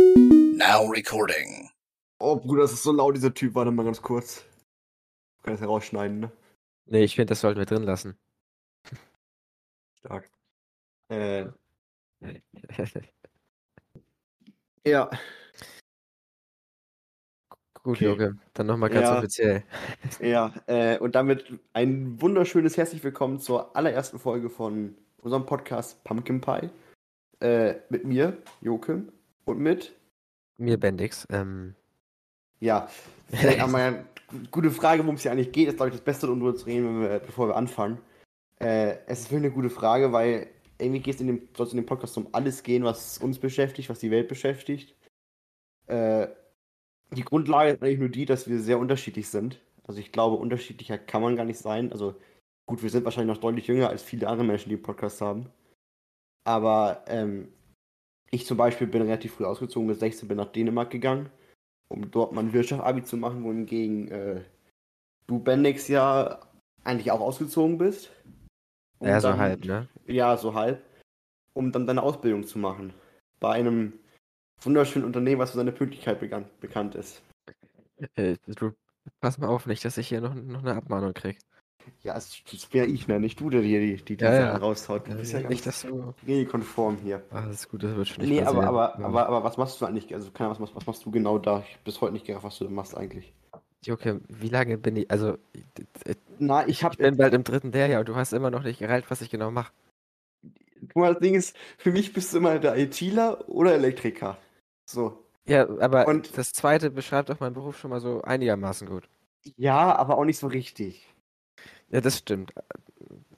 Now recording. Oh, Bruder, das ist so laut, dieser Typ. Warte mal ganz kurz. Ich kann das herausschneiden, ne? Nee, ich finde, das sollten wir drin lassen. Stark. Äh, ja. Gut, Okay. Joge, dann nochmal ganz Ja. offiziell. Ja, äh, und damit ein wunderschönes herzlich willkommen zur allerersten Folge von unserem Podcast Pumpkin Pie. Äh, mit mir, Joachim, und mit, Mir Bendix. Ähm, ja, vielleicht einmal eine gute Frage, worum es hier eigentlich geht, ist, glaube ich, das Beste, um darüber zu reden, wenn wir, bevor wir anfangen. Äh, es ist wirklich eine gute Frage, weil irgendwie geht es in dem, soll es in dem Podcast um alles gehen, was uns beschäftigt, was die Welt beschäftigt. Äh, die Grundlage ist eigentlich nur die, dass wir sehr unterschiedlich sind. Also ich glaube, unterschiedlicher kann man gar nicht sein. Also gut, wir sind wahrscheinlich noch deutlich jünger als viele andere Menschen, die einen Podcast haben. Aber ähm, ich zum Beispiel bin relativ früh ausgezogen, bis 16 bin nach Dänemark gegangen, um dort mein Wirtschaft-Abi zu machen, wohingegen äh, du, Bendix, ja eigentlich auch ausgezogen bist. Um ja, so dann- halb, ne? Ja, so halb. Um dann deine Ausbildung zu machen. Bei einem wunderschönen Unternehmen, was für seine Pünktlichkeit bekannt, ist. Äh, du, pass mal auf, nicht, dass ich hier noch, noch eine Abmahnung krieg. Ja, das bin ja ich, ne? Nicht du, der hier die, die, die Ja, Sachen ja. raushaut. Du bist ja nicht, ganz dass du. regelkonform hier. Ah, das ist gut, das wird schon nicht Nee, aber, aber, Ja. aber, aber was machst du eigentlich? Also, keine Ahnung, was, was machst du genau da? Ich bis heute nicht gerafft, was du da machst eigentlich. Joke, wie lange bin ich. Also, ich Na, ich hab. bin bald im dritten Lehrjahr und du hast immer noch nicht gereilt, was ich genau mache. Guck mal, das Ding ist, für mich bist du immer der ITler oder Elektriker. So. Ja, aber Und- das zweite beschreibt doch meinen Beruf schon mal so einigermaßen gut. Ja, aber auch nicht so richtig. Ja, das stimmt.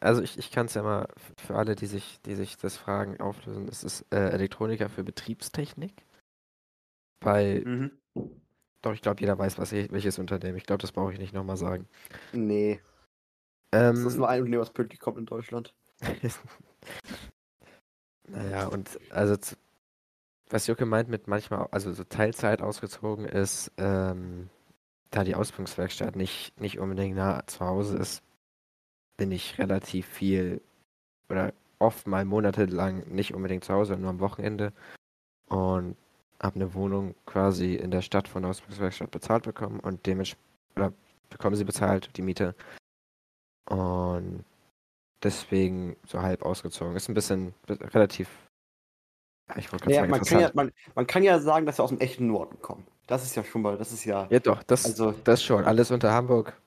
Also ich, ich kann es ja mal für alle, die sich, die sich das fragen, auflösen. Es ist äh, Elektroniker für Betriebstechnik. Bei, Mhm. doch, ich glaube, jeder weiß, was ich, welches Unternehmen. Ich glaube, das brauche ich nicht nochmal sagen. Nee. Das Ähm, ist nur ein Unternehmen, was pünktlich kommt in Deutschland. naja, und also z- was Jucke meint mit manchmal, also so Teilzeit ausgezogen ist, ähm, da die Ausbildungswerkstatt nicht, nicht unbedingt nah zu Hause ist, bin ich relativ viel oder oft mal monatelang nicht unbedingt zu Hause, nur am Wochenende und habe eine Wohnung quasi in der Stadt von der Ausbildungswerkstatt bezahlt bekommen und dementsprechend oder bekommen sie bezahlt, die Miete. Und deswegen so halb ausgezogen. Ist ein bisschen relativ. Ich wollte Naja, sagen, man, kann ja, man, man kann ja sagen, dass wir aus dem echten Norden kommen. Das ist ja schon mal, das ist ja, Ja, doch, das, also das schon. Alles unter Hamburg.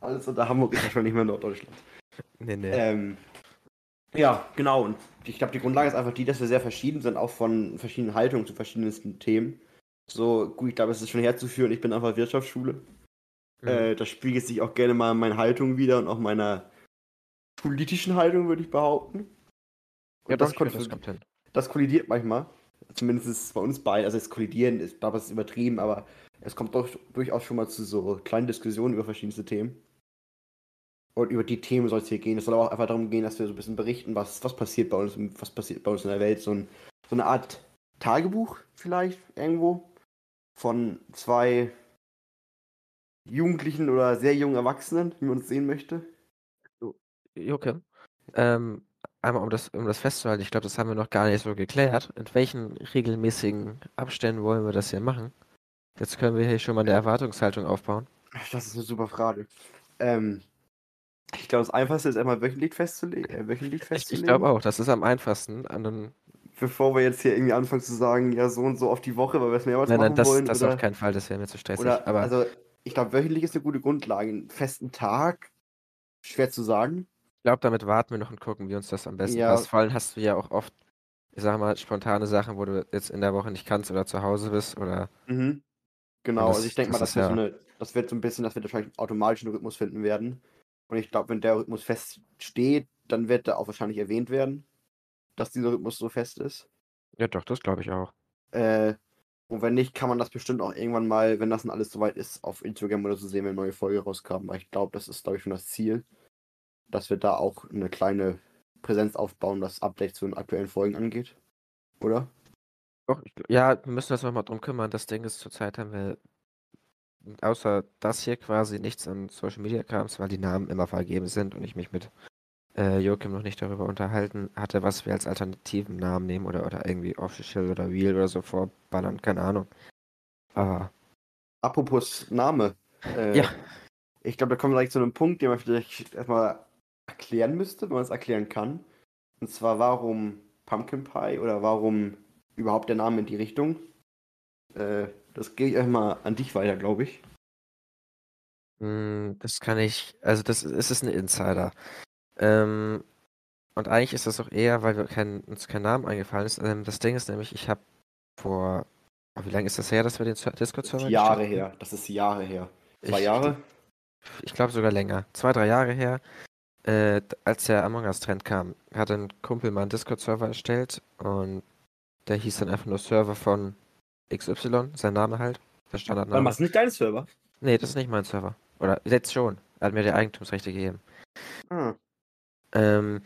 Alles unter Hamburg ist ja schon nicht mehr Norddeutschland. Nee, nee. Ähm, ja, genau. Und ich glaube, die Grundlage ist einfach die, dass wir sehr verschieden sind, auch von verschiedenen Haltungen zu verschiedensten Themen. So, gut, ich glaube, es ist schon herzuführen. Ich bin einfach Wirtschaftsschule. Mhm. Äh, das spiegelt sich auch gerne mal in meiner Haltung wieder und auch meiner politischen Haltung, würde ich behaupten. Und ja, das, kon- das kommt hin. das kollidiert manchmal. Zumindest ist es bei uns beiden. Also, es kollidieren ist, glaube ich, ist übertrieben, aber es kommt doch durchaus schon mal zu so kleinen Diskussionen über verschiedenste Themen. Und über die Themen soll es hier gehen. Es soll aber auch einfach darum gehen, dass wir so ein bisschen berichten, was, was passiert bei uns, was passiert bei uns in der Welt. So, ein, so eine Art Tagebuch vielleicht irgendwo von zwei Jugendlichen oder sehr jungen Erwachsenen, wie man es sehen möchte. Jucke, ähm, einmal um das, um das festzuhalten, ich glaube, das haben wir noch gar nicht so geklärt. In welchen regelmäßigen Abständen wollen wir das hier machen? Jetzt können wir hier schon mal eine Erwartungshaltung aufbauen. Das ist eine super Frage. Ähm, ich glaube, das Einfachste ist einmal wöchentlich festzulegen. Äh, wöchentlich Ich, festzulegen. ich glaube auch, das ist am einfachsten. An Bevor wir jetzt hier irgendwie anfangen zu sagen, ja, so und so auf die Woche, weil wir es mehrmals nein, machen nein, das, wollen. das oder, auf keinen Fall, das wäre mir zu stressig. oder aber also, ich glaube, wöchentlich ist eine gute Grundlage. Einen festen Tag, schwer zu sagen. ich glaube, damit warten wir noch und gucken, wie uns das am besten Ja. passt. Vor allem hast du ja auch oft, ich sag mal, spontane Sachen, wo du jetzt in der Woche nicht kannst oder zu Hause bist oder Mhm. Genau, das- also ich denke mal, das das, ja- so eine, das wird so ein bisschen, dass wir wahrscheinlich automatisch einen Rhythmus finden werden. Und ich glaube, wenn der Rhythmus feststeht, dann wird er auch wahrscheinlich erwähnt werden, dass dieser Rhythmus so fest ist. ja doch, das glaube ich auch. Äh, und wenn nicht, kann man das bestimmt auch irgendwann mal, wenn das dann alles soweit ist, auf Instagram oder so sehen, wenn eine neue Folge rauskam. Weil ich glaube, das ist, glaube ich, schon das Ziel, dass wir da auch eine kleine Präsenz aufbauen, was Updates zu den aktuellen Folgen angeht. Oder? Doch, ich, ja, wir müssen uns nochmal drum kümmern. Das Ding ist, zurzeit haben wir außer das hier quasi nichts an Social Media Krams, weil die Namen immer vergeben sind und ich mich mit äh, Joachim noch nicht darüber unterhalten hatte, was wir als alternativen Namen nehmen oder, oder irgendwie Official oder Real oder so vorballern, keine Ahnung. Aber Apropos Name. Äh, Ja. Ich glaube, da kommen wir gleich zu einem Punkt, den man vielleicht erstmal erklären müsste, wenn man es erklären kann. Und zwar, warum Pumpkin Pie oder warum überhaupt der Name in die Richtung? Äh, das gehe ich erstmal an dich weiter, glaube ich. mh, das kann ich, also das es ist ein Insider. Ähm, und eigentlich ist das auch eher, weil wir kein, uns kein Namen eingefallen ist. Ähm, das Ding ist nämlich, ich habe vor, oh, wie lange ist das her, dass wir den Discord-Server ist Jahre haben? her. Das ist Jahre her. Zwei Ich- Jahre? ich glaube sogar länger, zwei, drei Jahre her, äh, als der Among Us-Trend kam, hat ein Kumpel mal einen Discord-Server erstellt und der hieß dann einfach nur Server von XY, sein Name halt, der Standardname. machst du nicht deinen Server? Nee, das ist nicht mein Server. Oder jetzt schon. Er hat mir die Eigentumsrechte gegeben. Ah. Ähm,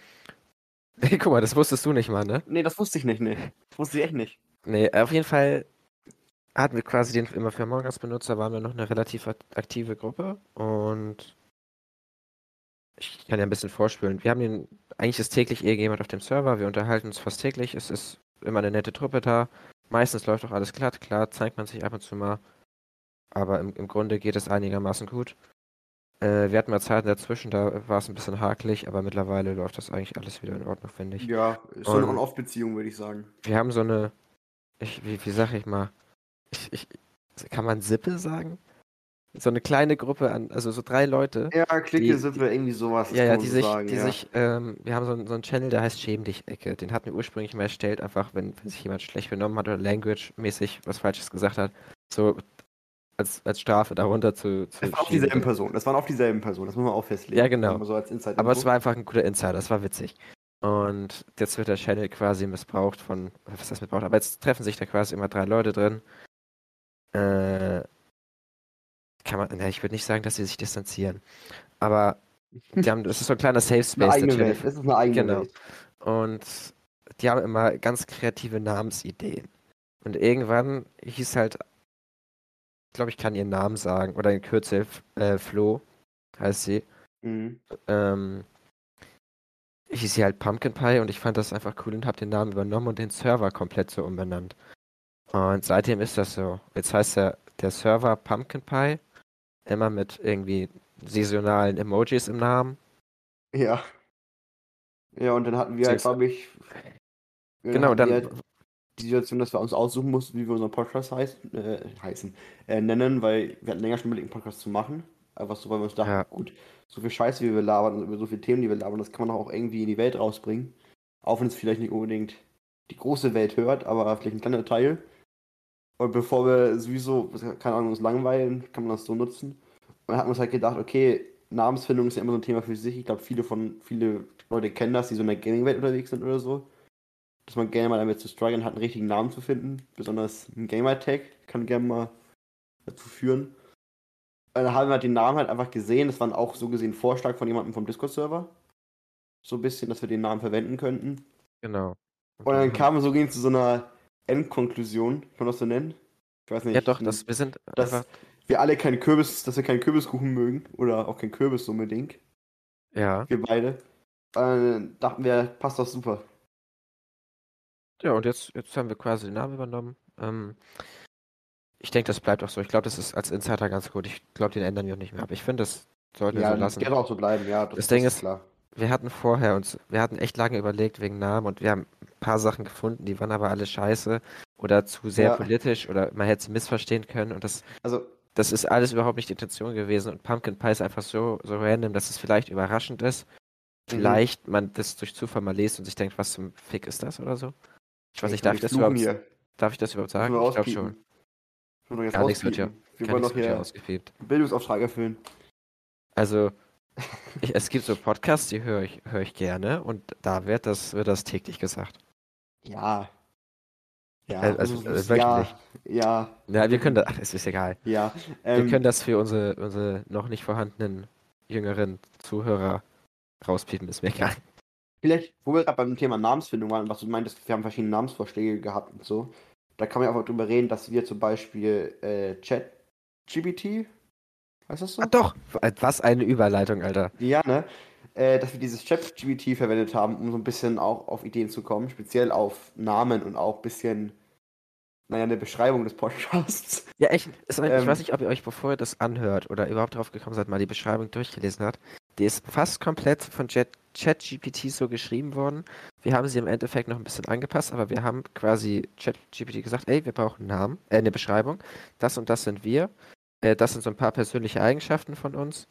guck mal, das wusstest du nicht mal, ne? Nee, das wusste ich nicht, nee. Das wusste ich echt nicht. Nee, auf jeden Fall hatten wir quasi den immer für Among Us benutzt, da waren wir noch eine relativ ak- aktive Gruppe und ich kann ja ein bisschen vorspülen. Wir haben den, eigentlich ist täglich irgendjemand auf dem Server, wir unterhalten uns fast täglich, es ist immer eine nette Truppe da. Meistens läuft auch alles glatt, klar, zeigt man sich ab und zu mal, aber im, im Grunde geht es einigermaßen gut. Äh, wir hatten mal Zeiten dazwischen, da war es ein bisschen hakelig, aber mittlerweile läuft das eigentlich alles wieder in Ordnung, finde ich. Ja, ist so eine On-Off-Beziehung, würde ich sagen. Wir haben so eine, ich, wie, wie sag ich mal, ich, ich, kann man Sippe sagen? So eine kleine Gruppe an, also so drei Leute. Ja, Clique, Die- Sippe, irgendwie sowas. Ja, ja, die sich, sagen, die ja. sich, ähm, wir haben so, einen- so einen Channel, der heißt Schäm dich Ecke. Den hatten wir ursprünglich mal erstellt, einfach wenn, wenn sich jemand schlecht benommen hat oder language-mäßig was Falsches gesagt hat, so als, als Strafe darunter zu, zu Das waren auch schieben. dieselben Personen. Das waren auch dieselben Personen. Das muss man auch festlegen. Ja, genau. So Aber es war einfach ein guter Insider, das war witzig. Und jetzt wird der Channel quasi missbraucht von, was heißt missbraucht, aber jetzt treffen sich da quasi immer drei Leute drin. Äh, kann man, na, ich würde nicht sagen, dass sie sich distanzieren. Aber die haben, das ist so ein kleiner Safe eine Space, der eigene. Es ist eine eigene Genau. Welt. Und die haben immer ganz kreative Namensideen. Und irgendwann hieß halt, ich glaube, ich kann ihren Namen sagen, oder in Kürzel, äh, Flo heißt sie. Mhm. Ähm, hieß sie halt Pumpkin Pie und ich fand das einfach cool und habe den Namen übernommen und den Server komplett so umbenannt. Und seitdem ist das so. Jetzt heißt der, der Server Pumpkin Pie, immer mit irgendwie saisonalen Emojis im Namen. Ja. Ja, und dann hatten wir halt, Siehst glaube ich. Genau, dann halt die Situation, dass wir uns aussuchen mussten, wie wir unseren Podcast heißen, äh, heißen äh, nennen, weil wir hatten länger schon überlegt, einen Podcast zu machen. Einfach so, weil wir uns dachten, Ja. gut, so viel Scheiße, wie wir labern und über so viele Themen, die wir labern, das kann man auch irgendwie in die Welt rausbringen. Auch wenn es vielleicht nicht unbedingt die große Welt hört, aber vielleicht ein kleiner Teil. Und bevor wir sowieso, keine Ahnung, uns langweilen, kann man das so nutzen. Und dann hat man uns halt gedacht, okay, Namensfindung ist ja immer so ein Thema für sich. Ich glaube, viele von, viele Leute kennen das, die so in der Gaming-Welt unterwegs sind oder so. Dass man gerne mal damit zu strugglen hat, einen richtigen Namen zu finden. Besonders ein Gamer-Tag kann gerne mal dazu führen. Und dann haben wir halt den Namen halt einfach gesehen. Das war auch so gesehen ein Vorschlag von jemandem vom Discord-Server. So ein bisschen, dass wir den Namen verwenden könnten. Genau. Und dann kamen wir so gehen zu so einer Endkonklusion, kann man das so nennen? Ich weiß nicht. Ja doch, das, wir sind dass einfach, wir alle keinen Kürbis, dass wir keinen Kürbiskuchen mögen oder auch keinen Kürbis so unbedingt. ja. Wir beide. Äh, dachten wir, passt doch super. Ja, und jetzt, jetzt haben wir quasi den Namen übernommen. Ähm, ich denke, das bleibt auch so. Ich glaube, das ist als Insider ganz gut. Ich glaube, den ändern wir auch nicht mehr. Aber ich finde, das sollten wir Ja, so lassen. gerne auch so bleiben, ja. Das Ding ist- klar. Wir hatten vorher uns, wir hatten echt lange überlegt wegen Namen und wir haben ein paar Sachen gefunden, die waren aber alle scheiße oder zu sehr Ja. politisch oder man hätte es missverstehen können und das, Also, das ist alles überhaupt nicht die Intention gewesen und Pumpkin Pie ist einfach so, so random, dass es vielleicht überraschend ist. Mhm. Vielleicht man das durch Zufall mal liest und sich denkt, was zum Fick ist das oder so? Ich weiß nicht, darf ich das überhaupt, hier. darf ich das überhaupt sagen? Ich glaube schon. Jetzt Gar nichts wird rauspiepen. Wir wollen ja hier Bildungsauftrag erfüllen. Also, ich, es gibt so Podcasts, die höre ich, höre ich gerne und da wird das, wird das täglich gesagt. Ja. Ja, also, also, äh, ja, ja, Ja, wir können das, ach, es ist egal. ja. Wir Ähm, können das für unsere, unsere noch nicht vorhandenen jüngeren Zuhörer rauspiepen, ist mir egal. Vielleicht, wo wir gerade beim Thema Namensfindung waren, was du meintest, wir haben verschiedene Namensvorschläge gehabt und so. Da kann man einfach drüber reden, dass wir zum Beispiel äh, Chat GBT, heißt das so? Ah, doch! Was eine Überleitung, Alter. Ja, ne? äh, dass wir dieses Chat-GBT verwendet haben, um so ein bisschen auch auf Ideen zu kommen, speziell auf Namen und auch ein bisschen, naja, eine Beschreibung des Podcasts. Ja, echt. Ich Ähm. weiß nicht, ob ihr euch, bevor ihr das anhört oder überhaupt drauf gekommen seid, mal die Beschreibung durchgelesen habt. Die ist fast komplett von ChatGPT so geschrieben worden. Wir haben sie im Endeffekt noch ein bisschen angepasst, aber wir haben quasi ChatGPT gesagt, ey, wir brauchen einen Namen, äh, eine Beschreibung. Das und das sind wir. Äh, das sind so ein paar persönliche Eigenschaften von uns.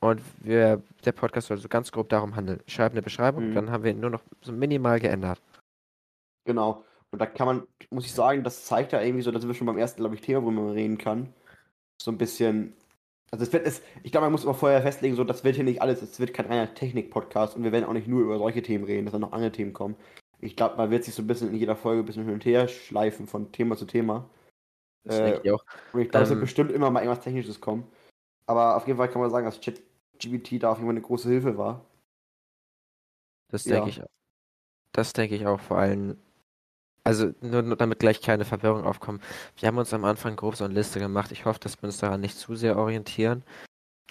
Und wir, der Podcast soll so ganz grob darum handeln. Schreib eine Beschreibung, Mhm. dann haben wir ihn nur noch so minimal geändert. Genau. Und da kann man, muss ich sagen, das zeigt ja irgendwie so, dass wir schon beim ersten, glaube ich, Thema, worüber man reden kann. So ein bisschen. Also es wird es, ich glaube, man muss immer vorher festlegen, so das wird hier nicht alles, es wird kein reiner Technik-Podcast und wir werden auch nicht nur über solche Themen reden, dass dann noch andere Themen kommen. Ich glaube, man wird sich so ein bisschen in jeder Folge ein bisschen hin und her schleifen von Thema zu Thema. Das Äh, ich auch. Und ich glaube, es wird Ähm, bestimmt immer mal irgendwas Technisches kommen. Aber auf jeden Fall kann man sagen, dass ChatGPT da auf jeden Fall eine große Hilfe war. Das Ja. denke ich. Das denke ich auch vor allem. Also nur, nur damit gleich keine Verwirrung aufkommt. Wir haben uns am Anfang grob so eine Liste gemacht. Ich hoffe, dass wir uns daran nicht zu sehr orientieren.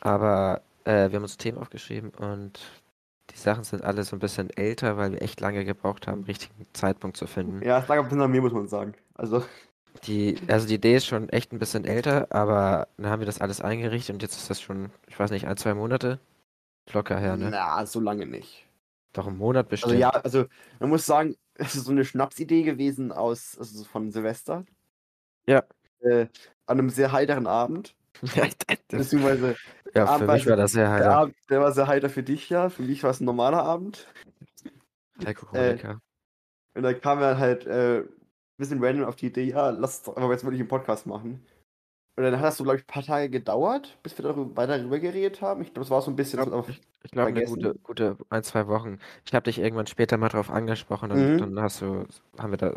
Aber äh, wir haben uns Themen aufgeschrieben und die Sachen sind alle so ein bisschen älter, weil wir echt lange gebraucht haben, den richtigen Zeitpunkt zu finden. Ja, es lag ein bisschen an mir, muss man sagen. Also, Die, also die Idee ist schon echt ein bisschen älter, aber dann haben wir das alles eingerichtet und jetzt ist das schon, ich weiß nicht, ein, zwei Monate locker her, ne? na, so lange nicht. Doch einen Monat bestimmt. Also ja, also man muss sagen, es ist so eine Schnapsidee gewesen aus, also so von Silvester. Ja. Äh, an einem sehr heiteren Abend. das, Beziehungsweise ja, für Abend, mich war das sehr der heiter. Abend, der war sehr heiter für dich ja, für mich war es ein normaler Abend. Alkoholiker. Und dann kam er halt äh, bisschen random auf die Idee, ja, lass es doch einfach jetzt wirklich einen Podcast machen. Und dann hat das so, glaube ich, ein paar Tage gedauert, bis wir darüber, weiter darüber geredet haben. Ich glaube, es war so ein bisschen Ich glaube, eine vergessen. gute, gute ein, zwei Wochen. Ich habe dich irgendwann später mal drauf angesprochen und Mhm. dann hast du, haben wir da,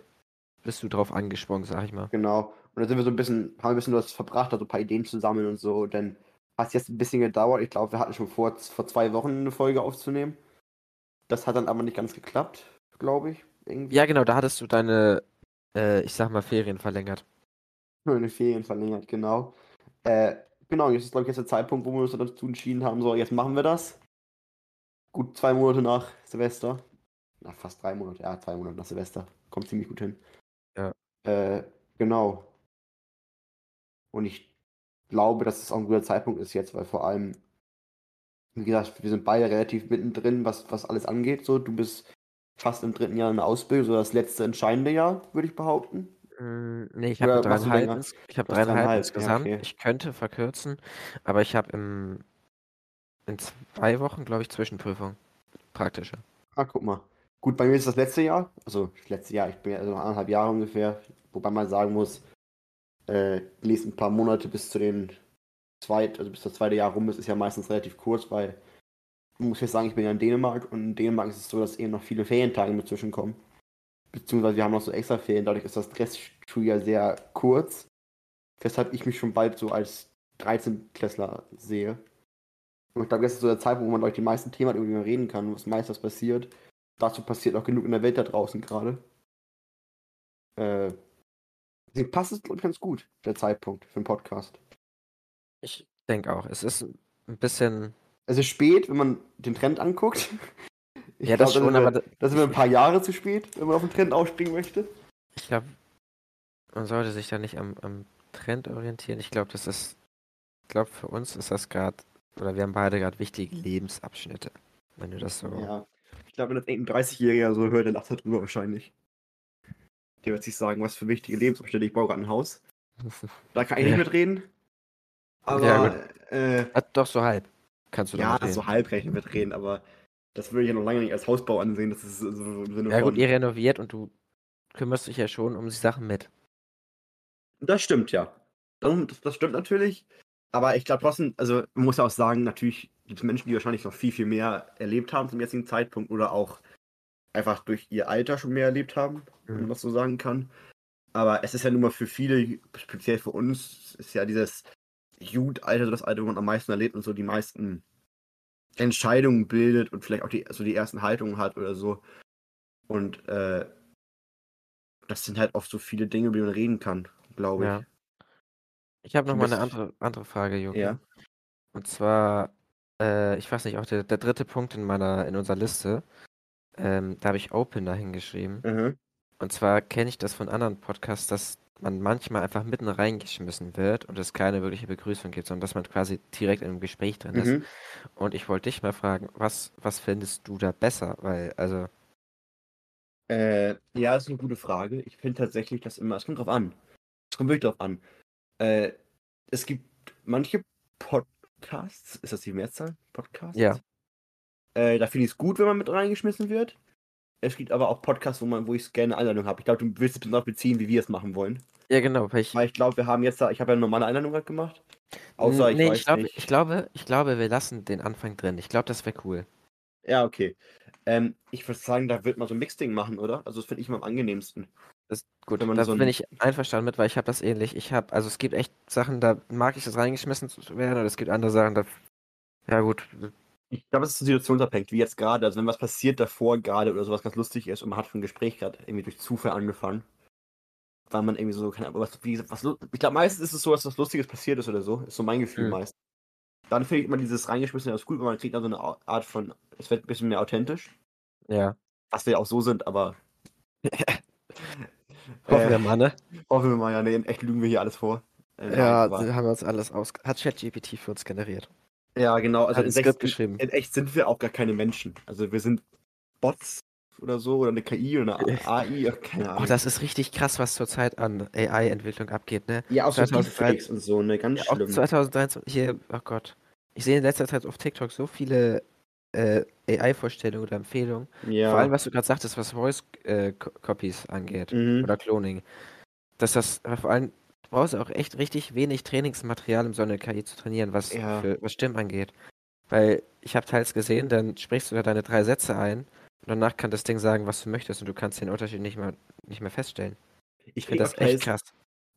bist du drauf angesprungen, sag ich mal. Genau. Und dann sind wir so ein bisschen, haben wir ein bisschen was verbracht, also ein paar Ideen zu sammeln und so. Und dann hat es jetzt ein bisschen gedauert. Ich glaube, wir hatten schon vor, vor zwei Wochen eine Folge aufzunehmen. Das hat dann aber nicht ganz geklappt, glaube ich. Irgendwie. Ja, genau, da hattest du deine, äh, ich sag mal, Ferien verlängert. Den Ferien verlängert, genau. Äh, genau, jetzt ist, glaube ich, jetzt der Zeitpunkt, wo wir uns dazu entschieden haben, so, jetzt machen wir das. Gut zwei Monate nach Silvester. Na, fast drei Monate, ja, zwei Monate nach Silvester. Kommt ziemlich gut hin. Ja. Äh, genau. Und ich glaube, dass es auch ein guter Zeitpunkt ist jetzt, weil vor allem, wie gesagt, wir sind beide relativ mittendrin, was, was alles angeht. So, du bist fast im dritten Jahr in der Ausbildung, so das letzte entscheidende Jahr, würde ich behaupten. Mm, nee, ich habe dreieinhalb, ich hab dreieinhalb dreieinhalb, ja, insgesamt. okay. Ich könnte verkürzen, aber ich habe im, in zwei Wochen, glaube ich, Zwischenprüfung. Praktische. Ah, guck mal. Gut, bei mir ist das letzte Jahr, also das letzte Jahr, ich bin ja also noch anderthalb Jahre ungefähr, wobei man sagen muss, äh, die nächsten paar Monate bis zu den zweit, also bis das zweite Jahr rum ist, ist ja meistens relativ kurz, weil muss jetzt sagen, ich bin ja in Dänemark und in Dänemark ist es so, dass eben noch viele Ferientage mit zwischenkommen. Beziehungsweise wir haben noch so extra Ferien, dadurch ist das Restschuljahr sehr kurz, weshalb ich mich schon bald so als 13-Klässler sehe. Und ich glaube, das ist so der Zeitpunkt, wo man euch die meisten Themen hat, über reden kann, was meistens passiert. Dazu passiert auch genug in der Welt da draußen gerade. Äh, deswegen passt es, ich, ganz gut, der Zeitpunkt für einen Podcast. Ich denke auch. Es ist ein bisschen. Es ist spät, wenn man den Trend anguckt. Ich ja, das glaub, schon, da sind aber wir, da- da sind wir ein paar Jahre zu spät, wenn man auf den Trend aufspringen möchte. ich glaube, man sollte sich da nicht am, am Trend orientieren. Ich glaube, das ist. Ich glaube, für uns ist das gerade. Oder wir haben beide gerade wichtige Lebensabschnitte. Wenn du das so. Ja. Ich glaube, wenn das irgendein 30-Jähriger so hört, der lacht darüber wahrscheinlich. Der wird sich sagen, was für wichtige Lebensumstände, ich baue gerade ein Haus. Da kann ich nicht mitreden. Aber, Ja, äh, Ah, doch, so halb. Kannst du ja, so halb rechnen mitreden, aber das würde ich ja noch lange nicht als Hausbau ansehen. Das ist so im Sinne Ja gut, ihr renoviert und du kümmerst dich ja schon um die Sachen mit. Das stimmt, ja. Das, das stimmt natürlich. Aber ich glaube trotzdem, also man muss ja auch sagen, natürlich gibt es Menschen, die wahrscheinlich noch viel, viel mehr erlebt haben zum jetzigen Zeitpunkt oder auch einfach durch ihr Alter schon mehr erlebt haben, wenn man Mhm. das so sagen kann. Aber es ist ja nun mal für viele, speziell für uns, ist ja dieses Jugendalter so das Alter, wo man am meisten erlebt und so die meisten Entscheidungen bildet und vielleicht auch die, also die ersten Haltungen hat oder so. Und äh, das sind halt oft so viele Dinge, über die man reden kann, glaube ich. Ja. Ich habe noch Du mal eine andere, andere Frage, Jogi. Ja. Und zwar, äh, ich weiß nicht, auch der, der dritte Punkt in meiner, in unserer Liste, ähm, da habe ich Open da hingeschrieben. Mhm. Und zwar kenne ich das von anderen Podcasts, dass man manchmal einfach mitten reingeschmissen wird und es keine wirkliche Begrüßung gibt, sondern dass man quasi direkt in einem Gespräch drin ist. Mhm. Und ich wollte dich mal fragen, was, was findest du da besser? Weil, also, Äh, ja, ist eine gute Frage. Ich finde tatsächlich das immer, es kommt drauf an. Es kommt wirklich drauf an. Äh, es gibt manche Podcasts, ist das die Mehrzahl? Podcasts? Ja. Äh, da finde ich es gut, wenn man mit reingeschmissen wird. Es gibt aber auch Podcasts, wo man, wo ich gerne Einladung habe. Ich glaube, du willst es besonders beziehen, wie wir es machen wollen. ja genau, weil ich, Weil ich glaube, wir haben jetzt da, ich habe ja eine normale Einladung gerade gemacht. Außer ich nee, weiß ich glaube, nicht. ich glaube, ich glaube, wir lassen den Anfang drin. Ich glaube, das wäre cool. Ja, okay. Ähm, ich würde sagen, da wird man so ein Mixding machen, oder? Also das finde ich mal am angenehmsten. Das, gut, da so bin ich einverstanden mit, weil ich habe das ähnlich. Ich habe, also es gibt echt Sachen, da mag ich es reingeschmissen zu werden, und es gibt andere Sachen, da, ja gut, Ich glaube, es ist situationsabhängig, wie jetzt gerade. Also wenn was passiert davor gerade oder sowas ganz lustig ist und man hat schon ein Gespräch gerade irgendwie durch Zufall angefangen, weil man irgendwie so, keine Ahnung, was, wie, was, ich glaube, meistens ist es so, dass was Lustiges passiert ist oder so. Ist so mein Gefühl Mhm. meist. Dann finde ich immer dieses reingeschmissene das gut, weil man kriegt dann so eine Art von, es wird ein bisschen mehr authentisch. ja. Was wir ja auch so sind, aber. Hoffen wir mal, ne? hoffen wir mal, ja, in echt lügen wir hier alles vor. Äh, Ja, haben wir uns alles aus. Hat ChatGPT für uns generiert. Ja, genau. Also in, Skript echt, geschrieben. in echt sind wir auch gar keine Menschen. Also wir sind Bots oder so oder eine KI oder eine AI, keine Ahnung. Oh, das ist richtig krass, was zurzeit an AI-Entwicklung abgeht, ne? Ja, auch so 2003 Deepfakes und so, ne, ganz Ja, schlimm. 2023, hier, oh Gott. Ich sehe in letzter Zeit auf TikTok so viele äh, AI-Vorstellungen oder Empfehlungen. Ja. Vor allem, was du gerade sagtest, was Voice-Copies angeht Mhm. oder Cloning. Dass das, aber vor allem, du brauchst auch echt richtig wenig Trainingsmaterial, um so eine KI zu trainieren, was, Ja. für, was Stimmen angeht. Weil ich habe teils gesehen, dann sprichst du da deine drei Sätze ein und danach kann das Ding sagen, was du möchtest und du kannst den Unterschied nicht mehr, nicht mehr feststellen. ich finde das echt krass.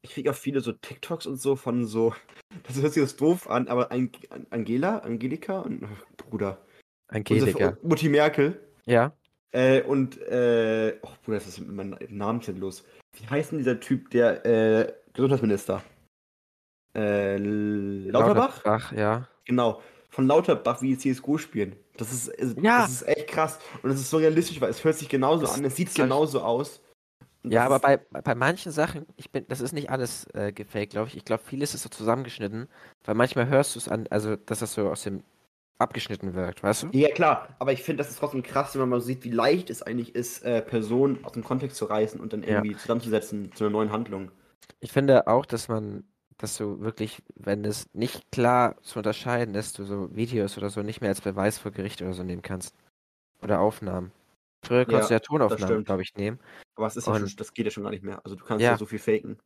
Ich krieg auch viele so TikToks und so von so, das hört sich jetzt doof an, aber An Angela, Angelika und Bruder. Angelika. Mutti Merkel. Ja? Äh, und, äh, oh Bruder, das ist mit meinem Namen denn los. Wie heißt denn dieser Typ, der, äh, Gesundheitsminister? Äh, Lauterbach? Ach, ja. Genau. Von Lauterbach, wie die CSGO spielen. Das ist, ist- Ja. das ist echt krass. Und es ist so realistisch, weil es hört sich genauso Das- an, es sieht genauso aus. Und Ja, aber bei, bei manchen Sachen, ich bin, das ist nicht alles äh, gefaked, glaube ich. Ich glaube, vieles ist so zusammengeschnitten, weil manchmal hörst du es an, also dass das so aus dem abgeschnitten wirkt, weißt du? Ja, klar, aber ich finde, das ist trotzdem krass, wenn man mal sieht, wie leicht es eigentlich ist, äh, Personen aus dem Kontext zu reißen und dann Ja. irgendwie zusammenzusetzen zu einer neuen Handlung. Ich finde auch, dass man, dass du wirklich, wenn es nicht klar zu unterscheiden ist, du so Videos oder so nicht mehr als Beweis vor Gericht oder so nehmen kannst. Oder Aufnahmen. Früher konntest du ja Tonaufnahmen, glaube ich, nehmen. Aber es ist ja Und- schon, das geht ja schon gar nicht mehr. Also du kannst Ja. ja, so viel faken.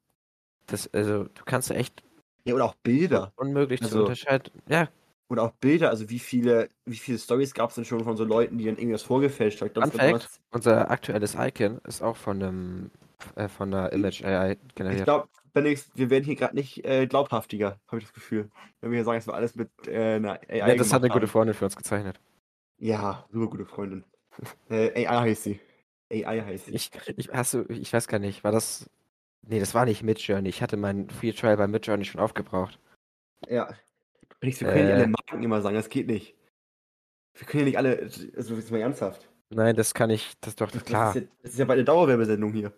Das, also, du kannst ja echt Ja, oder auch Bilder. unmöglich zu Also- unterscheiden. Ja, Oder auch Bilder, also wie viele, wie viele Stories gab es denn schon von so Leuten, die dann irgendwas vorgefälscht haben? Fun Fact, unser aktuelles Icon ist auch von einem, äh, von der Image AI Ich generiert. glaube, Benix, wir werden hier gerade nicht äh, glaubhaftiger, habe ich das Gefühl. Wenn wir hier sagen, es war alles mit äh, einer AI Ja, das hat eine gute. Freundin für uns gezeichnet. Ja, super gute Freundin. äh, AI heißt sie. AI heißt sie. Ich, ich, hast du, ich weiß gar nicht, war das. Nee, das war nicht Midjourney. Ich hatte meinen Free Trial bei Midjourney schon aufgebraucht. Ja. Wir können nicht Äh. alle Marken immer sagen, das geht nicht. Wir können ja nicht alle, also jetzt mal ernsthaft. Nein, das kann ich, das ist doch Das, klar. Das ist, ja, das ist ja bald eine Dauerwerbesendung hier.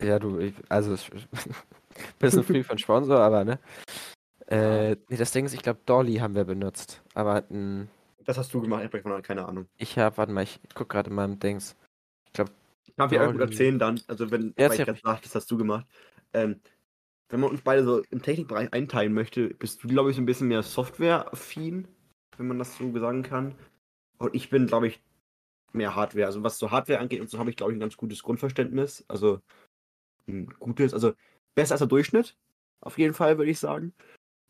Ja, du, ich, also, bisschen früh von Sponsor, aber ne. Äh, nee, das Ding ist, ich glaube, Dolly haben wir benutzt. Aber n, Das hast du gemacht, ich habe keine Ahnung. ich habe, warte mal, ich guck gerade in meinem Dings. Ich kann dir auch gut Dolly. erzählen dann, also wenn, Ja, ich gerade sagte, das hast du gemacht. Ähm, wenn man uns beide so im Technikbereich einteilen möchte, bist du, glaube ich, so ein bisschen mehr Software-affin, wenn man das so sagen kann. Und ich bin, glaube ich, mehr Hardware. Also was so Hardware angeht und so habe ich, glaube ich, ein ganz gutes Grundverständnis. Also ein gutes, also besser als der Durchschnitt, auf jeden Fall, würde ich sagen.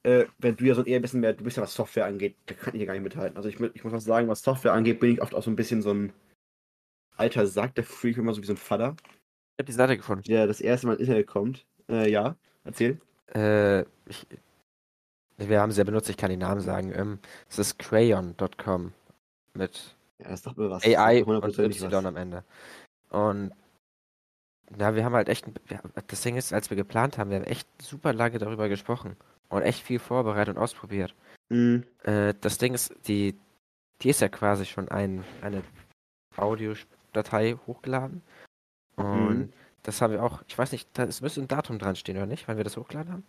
Äh, wenn du ja so eher ein bisschen mehr, du bist ja was Software angeht, da kann ich ja gar nicht mithalten. Also ich, ich muss auch sagen, was Software angeht, bin ich oft auch so ein bisschen so ein alter Sack, der fühle ich immer so wie so ein Vater Ich habe die Seite gefunden. der das erste Mal ins Internet kommt. Äh, ja, erzähl. Äh, ich, wir haben sie ja benutzt, ich kann die Namen sagen. Ähm, es ist crayon.com mit Ja, das sagt mir was. AI und Y am Ende. Und ja, wir haben halt echt, ja, das Ding ist, als wir geplant haben, wir haben echt super lange darüber gesprochen und echt viel vorbereitet und ausprobiert. Mhm. Äh, das Ding ist, die, die ist ja quasi schon ein, eine Audiodatei hochgeladen. Und Mhm. das haben wir auch, ich weiß nicht, ist- müsste ein Datum dran stehen, oder nicht, wann wir das hochgeladen haben?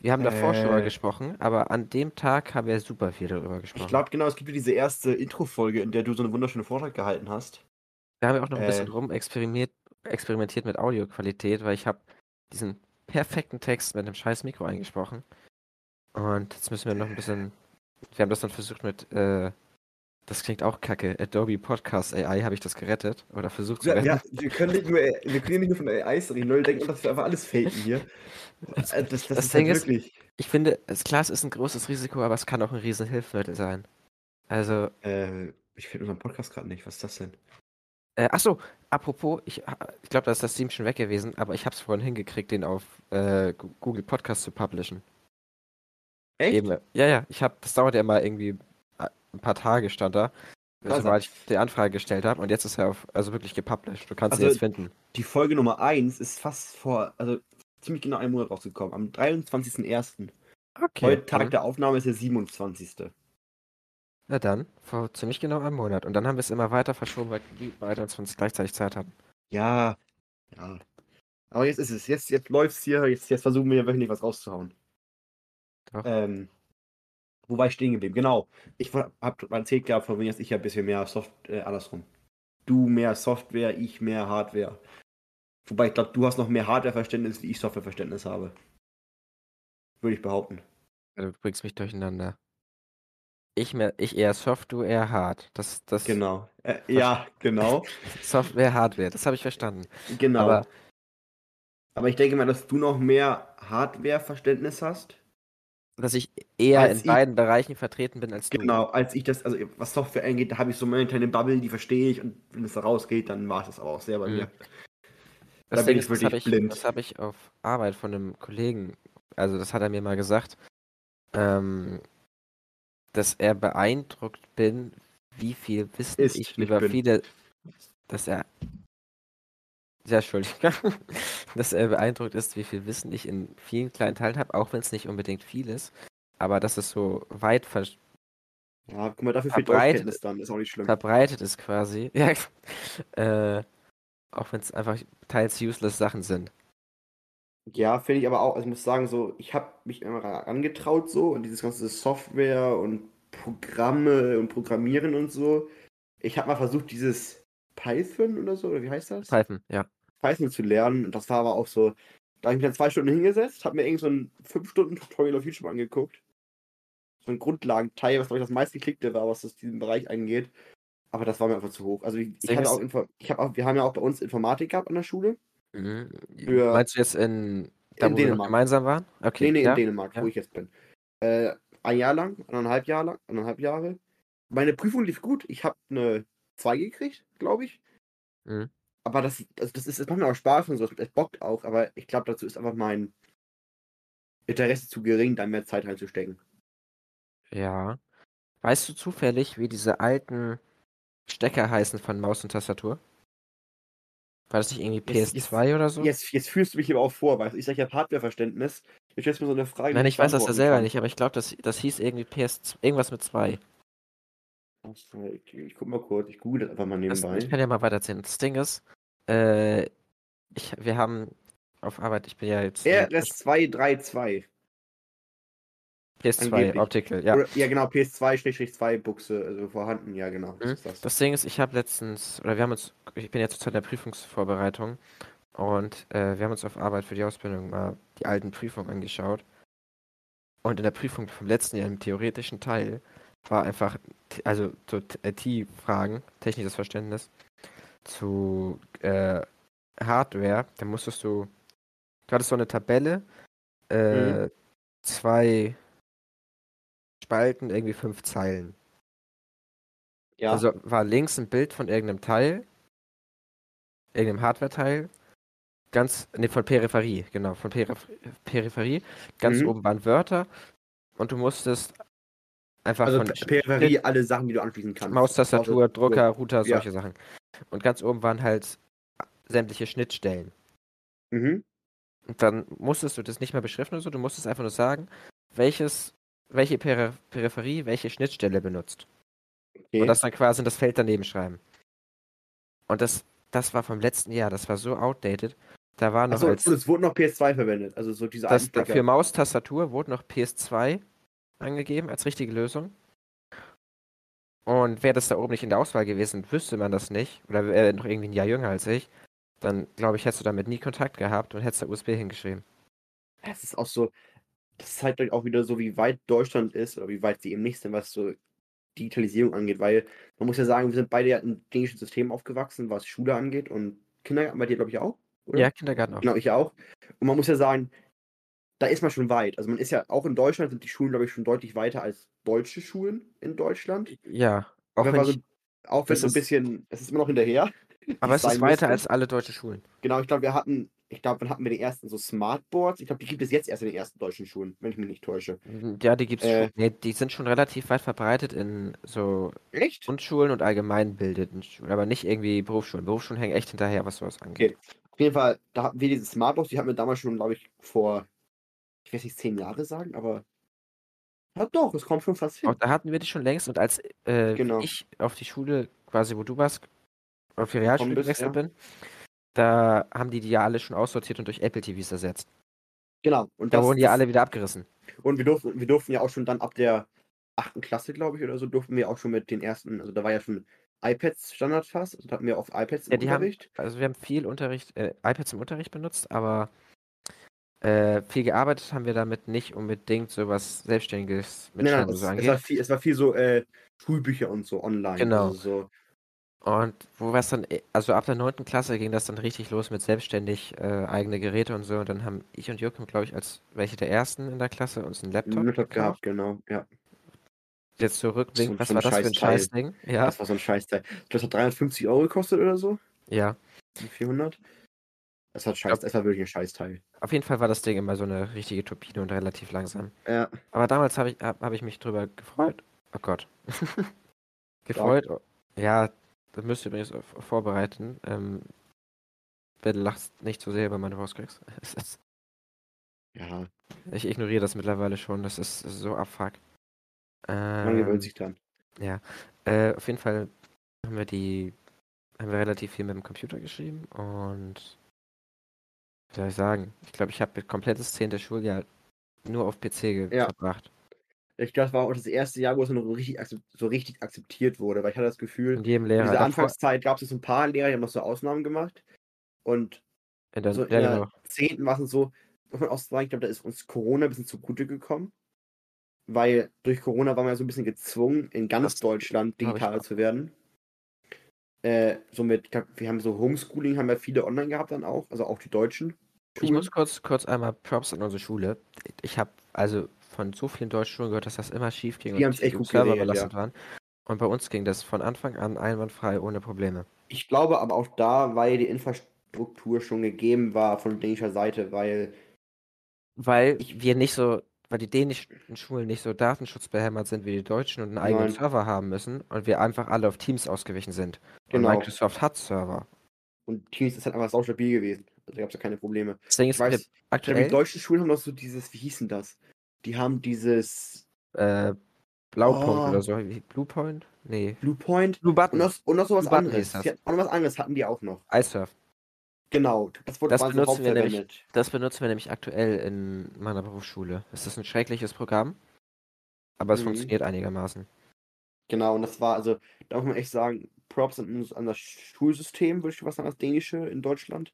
Wir haben davor schon mal Äh. gesprochen, aber an dem Tag haben wir super viel darüber gesprochen. Ich glaube, genau, es gibt ja diese erste Intro-Folge, in der du so einen wunderschönen Vortrag gehalten hast. Da haben wir auch noch ein bisschen Äh. rum experimentiert, experimentiert mit Audioqualität, weil ich habe diesen perfekten Text mit einem scheiß Mikro eingesprochen. Und jetzt müssen wir noch ein bisschen. Wir haben das dann versucht mit, äh, das klingt auch kacke, Adobe Podcast AI habe ich das gerettet oder versucht zu retten. ja, wir können nicht nur, wir können nicht nur von AIs reden. Leute denken, dass wir einfach alles faken hier. Das- Äh, Das, das, das ist Ding halt ist- wirklich. Ich finde, es, klar, es ist ein großes Risiko, aber es kann auch ein riesen Hilfsmittel sein. Also, Äh, ich finde unseren Podcast gerade nicht. Was ist das denn? Äh, ach so, apropos, ich, ich glaube, da ist das Team schon weg gewesen, aber ich habe es vorhin hingekriegt, den auf äh, Google Podcast zu publishen. Echt? Eben, ja, ja, ich habe, das dauert ja immer irgendwie äh, ein paar Tage stand da, Also- sobald ich die Anfrage gestellt habe und jetzt ist er auf, also wirklich gepublished. Du kannst ihn Also- jetzt finden. Die Folge Nummer 1 ist fast vor, also ziemlich genau einen Monat rausgekommen. Am 23.01. Okay. Heute Tag dann, der Aufnahme ist der 27. na dann, vor ziemlich genau einem Monat. Und dann haben wir es immer weiter verschoben, weil die beide uns gleichzeitig Zeit hatten. Ja, ja. Aber jetzt ist es. Jetzt, jetzt läuft's hier. Jetzt, jetzt versuchen wir wöchentlich was rauszuhauen. Doch. Ähm, wo war ich stehen geblieben? Genau. Ich habe erzählt gehabt, von mir, dass ich ja ein bisschen mehr Soft, äh, andersrum. Du mehr Software, ich mehr Hardware. Wobei ich glaube, du hast noch mehr Hardware-Verständnis, wie ich Software-Verständnis habe. Würde ich behaupten. Du bringst mich durcheinander. Ich, mehr, ich eher Soft, du eher Hard. Das, das Genau. Äh, ja, genau. Software, Hardware, das habe ich verstanden. Genau. Aber Aber ich denke mal, dass du noch mehr Hardware-Verständnis hast. dass ich eher in ich- beiden Bereichen vertreten bin als du. Genau, als ich das, also was Software angeht, da habe ich so meine kleine Bubble, die verstehe ich und wenn es da rausgeht, dann war es das aber auch sehr bei mir. Das, Da bin ich das wirklich habe ich, blind. das hab ich auf Arbeit von einem Kollegen, also das hat er mir mal gesagt, ähm, dass er beeindruckt bin, wie viel Wissen Ist, ich über bin. viele, dass er, ja, Entschuldigung, dass er beeindruckt ist, wie viel Wissen ich in vielen kleinen Teilen habe, auch wenn es nicht unbedingt viel ist, aber dass es so weit ver Ja, guck mal, dafür fehlt Verbreitet- Deutschkenntnis dann, ist auch nicht schlimm. verbreitet ist quasi, ja, äh, auch wenn es einfach teils useless Sachen sind. Ja, finde ich aber auch, also ich muss sagen, so, ich habe mich immer angetraut so und dieses ganze Software und Programme und Programmieren und so. Ich habe mal versucht, dieses Python oder so, oder wie heißt das? Python, ja. Python zu lernen. Und das war aber auch so, da habe ich mich dann zwei Stunden hingesetzt, habe mir irgend so ein 5-Stunden-Tutorial auf YouTube angeguckt. So ein Grundlagenteil, was glaube ich das meistgeklickte war, was das diesen Bereich angeht. Aber das war mir einfach zu hoch. Also ich, ich hatte auch, Info ich hab auch, wir haben ja auch bei uns Informatik gehabt an der Schule. Mhm. Für- Meinst du jetzt in, da In wo wir noch Dänemark. gemeinsam waren? Okay, nee, nee, ja. in Dänemark, ja. wo ich jetzt bin. Äh, ein Jahr lang, eineinhalb Jahre lang, eineinhalb Jahre. Meine Prüfung lief gut. Ich habe eine 2 gekriegt, glaube ich. Mhm. Aber das, also das ist, das macht mir auch Spaß und so, es bockt auch, aber ich glaube, dazu ist einfach mein Interesse zu gering, da mehr Zeit reinzustecken. Ja. Weißt du zufällig, wie diese alten Stecker heißen von Maus und Tastatur? War das nicht irgendwie Jetzt- PS2 oder so? Jetzt, jetzt führst du mich aber auch vor, weil ich sage, ich habe Hardware-Verständnis. Ich stellst mir so eine Frage. Nein, ich weiß das ja selber kann. nicht, aber ich glaube, das, das hieß irgendwie PS, irgendwas mit 2. Ich, ich guck mal kurz, ich google das einfach mal Das, nebenbei. ich kann ja mal weiterzählen. Das Ding ist, äh, ich, wir haben auf Arbeit, ich bin ja jetzt äh, RS232. PS2 angeblich. Optical, ja. Oder, ja, genau, PS2-2 Buchse, also vorhanden, ja, genau. Das Mhm. ist das. Das Ding ist, ich habe letztens, oder wir haben uns, ich bin jetzt zu der Prüfungsvorbereitung und äh, wir haben uns auf Arbeit für die Ausbildung mal die alten Prüfungen angeschaut. Und in der Prüfung vom letzten Jahr im theoretischen Teil war einfach, also so T-Fragen, technisches Verständnis zu äh, Hardware. Da musstest du, du hattest so eine Tabelle, äh, zwei Spalten, irgendwie fünf Zeilen. ja, Also war links ein Bild von irgendeinem Teil, irgendeinem Hardware-Teil, ganz, ne, von Peripherie, genau, von Perif Peripherie. Ganz Mhm. oben waren Wörter und du musstest einfach also von Peripherie, alle Sachen, die du anschließen kannst. Maustastatur, Außer- Drucker, Router, Ja. solche Sachen. Und ganz oben waren halt sämtliche Schnittstellen. Mhm. Und dann musstest du das nicht mehr beschriften oder so, du musstest einfach nur sagen, welches, welche Peri Peripherie welche Schnittstelle benutzt. Okay. Und das dann quasi in das Feld daneben schreiben. Und das, das war vom letzten Jahr, das war so outdated. Da war noch Achso, als es wurde noch PS2 verwendet. Also so diese das, für Maustastatur wurde noch PS2 angegeben als richtige Lösung. Und wäre das da oben nicht in der Auswahl gewesen, wüsste man das nicht, oder wäre noch irgendwie ein Jahr jünger als ich, dann glaube ich, hättest du damit nie Kontakt gehabt und hättest da USB hingeschrieben. Das ist auch so, das zeigt euch auch wieder so, wie weit Deutschland ist oder wie weit sie eben nicht sind, was so Digitalisierung angeht, weil man muss ja sagen, wir sind beide ja in dänischen System aufgewachsen, was Schule angeht und Kindergarten bei dir, glaube ich, auch, oder? Ja, Kindergarten auch. Genau, ich auch. Und man muss ja sagen, da ist man schon weit. Also man ist ja auch in Deutschland sind die Schulen, glaube ich, schon deutlich weiter als deutsche Schulen in Deutschland. Ja, auch Wenn wenn so, auch wenn so ein bisschen, es ist immer noch hinterher. aber es ist weiter müsste. als alle deutschen Schulen. Genau, ich glaube, wir hatten, ich glaube, wann hatten wir die ersten so Smartboards? Ich glaube, die gibt es jetzt erst in den ersten deutschen Schulen, wenn ich mich nicht täusche. Ja, die gibt's Äh. schon. Nee, die sind schon relativ weit verbreitet in so Echt? Grundschulen und allgemeinbildenden Schulen, aber nicht irgendwie Berufsschulen. Berufsschulen hängen echt hinterher, was sowas angeht. Okay. Auf jeden Fall, da hatten wir diese Smartbox, die hatten wir damals schon, glaube ich, vor, ich weiß nicht, zehn Jahre sagen, aber ja doch, es kommt schon fast hin. Auch da hatten wir die schon längst und als äh, Genau. ich auf die Schule, quasi wo du warst, auf die Realschule gewechselt ja. bin, da haben die die ja alle schon aussortiert und durch Apple TVs ersetzt. Genau. Und Da das, wurden ja das- alle wieder abgerissen. Und wir durften, wir durften ja auch schon dann ab der achten Klasse, glaube ich, oder so, durften wir auch schon mit den ersten, also da war ja schon iPads Standard fast, also da hatten wir auf iPads im Ja, die haben, Unterricht. also wir haben viel Unterricht, äh, iPads im Unterricht benutzt, aber äh, viel gearbeitet haben wir damit nicht unbedingt so was Selbstständiges mit Nein, nein, es, so es, war viel, es war viel so äh, Schulbücher und so online. Genau. Also so, Und wo war es dann, äh, also ab der 9. Klasse ging das dann richtig los mit selbstständig äh, eigene Geräte und so. Und dann haben ich und Joachim, glaube ich, als welche der ersten in der Klasse uns einen Laptop, einen Laptop gehabt, genau. Ja, Jetzt zurückblickend, So- was so war das für ein. Scheißding? Ja, das war so ein Scheißteil. Das hat 350 Euro gekostet oder so. ja. 400. Das hat Scheiß, das war wirklich ein Scheißteil. Auf jeden Fall war das Ding immer so eine richtige Turbine und relativ langsam. Ja. Aber damals habe ich, hab, hab ich mich drüber gefreut. Oh Gott. gefreut. Ja, das müsst ihr übrigens vorbereiten. Ähm, bitte lachst nicht zu sehr über meine ist- Ja, Ich ignoriere das mittlerweile schon. Das ist so abfuck. man Ähm, gewöhnt sich dann. Äh, auf jeden Fall haben wir die, haben wir relativ viel mit dem Computer geschrieben und wie soll ich sagen? Ich glaube, ich habe komplettes 10. Schuljahr nur auf PC Ja. verbracht. Ich glaube, das war auch das erste Jahr, wo es noch so richtig, so richtig akzeptiert wurde, weil ich hatte das Gefühl, In jedem in Lehrer. dieser davor- Anfangszeit gab es so ein paar Lehrer, die haben noch so Ausnahmen gemacht. Und in der, so in der genau. 10. war es so, muss man auch sagen, ich glaube, da ist uns Corona ein bisschen zugute gekommen. Weil durch Corona waren wir so ein bisschen gezwungen, in ganz Das Deutschland ich digitaler zu werden. Äh, somit, ich glaub, wir haben so Homeschooling, haben wir viele online gehabt dann auch, also auch die Deutschen. Ich Schulen. muss kurz, kurz einmal Props an unsere Schule. Ich habe also von so vielen deutschen Schulen gehört, dass das immer schief ging Die und die gut Server belastet waren. Und bei uns ging das von Anfang an einwandfrei, ohne Probleme. Ich glaube aber auch da, weil die Infrastruktur schon gegeben war von dänischer Seite, weil Weil Ich- wir nicht so, weil die dänischen Schulen nicht so datenschutzbehämmert sind wie die deutschen und einen eigenen Nein. Server haben müssen und wir einfach alle auf Teams ausgewichen sind. Genau. Und Microsoft hat Server. und Teams ist halt einfach sau stabil gewesen. Also da gab es ja keine Probleme. Deswegen ist weiß, ich glaube, aktuell die deutschen Schulen haben noch so dieses, wie hieß denn das? Die haben dieses äh, Blaupunkt Oh. oder so. Wie, Bluepoint? Nee. Blue Point Blue und Button. noch, und noch sowas Blue anderes. das. Auch noch was anderes hatten die auch noch. iSurf. Genau, das wurde Das benutzen wir nämlich-. Das benutzen wir nämlich aktuell in meiner Berufsschule. Es ist ein schreckliches Programm, aber es Mhm. funktioniert einigermaßen. Genau, und das war, also, da muss man echt sagen, Props an das Schulsystem, würde ich was sagen, das dänische in Deutschland.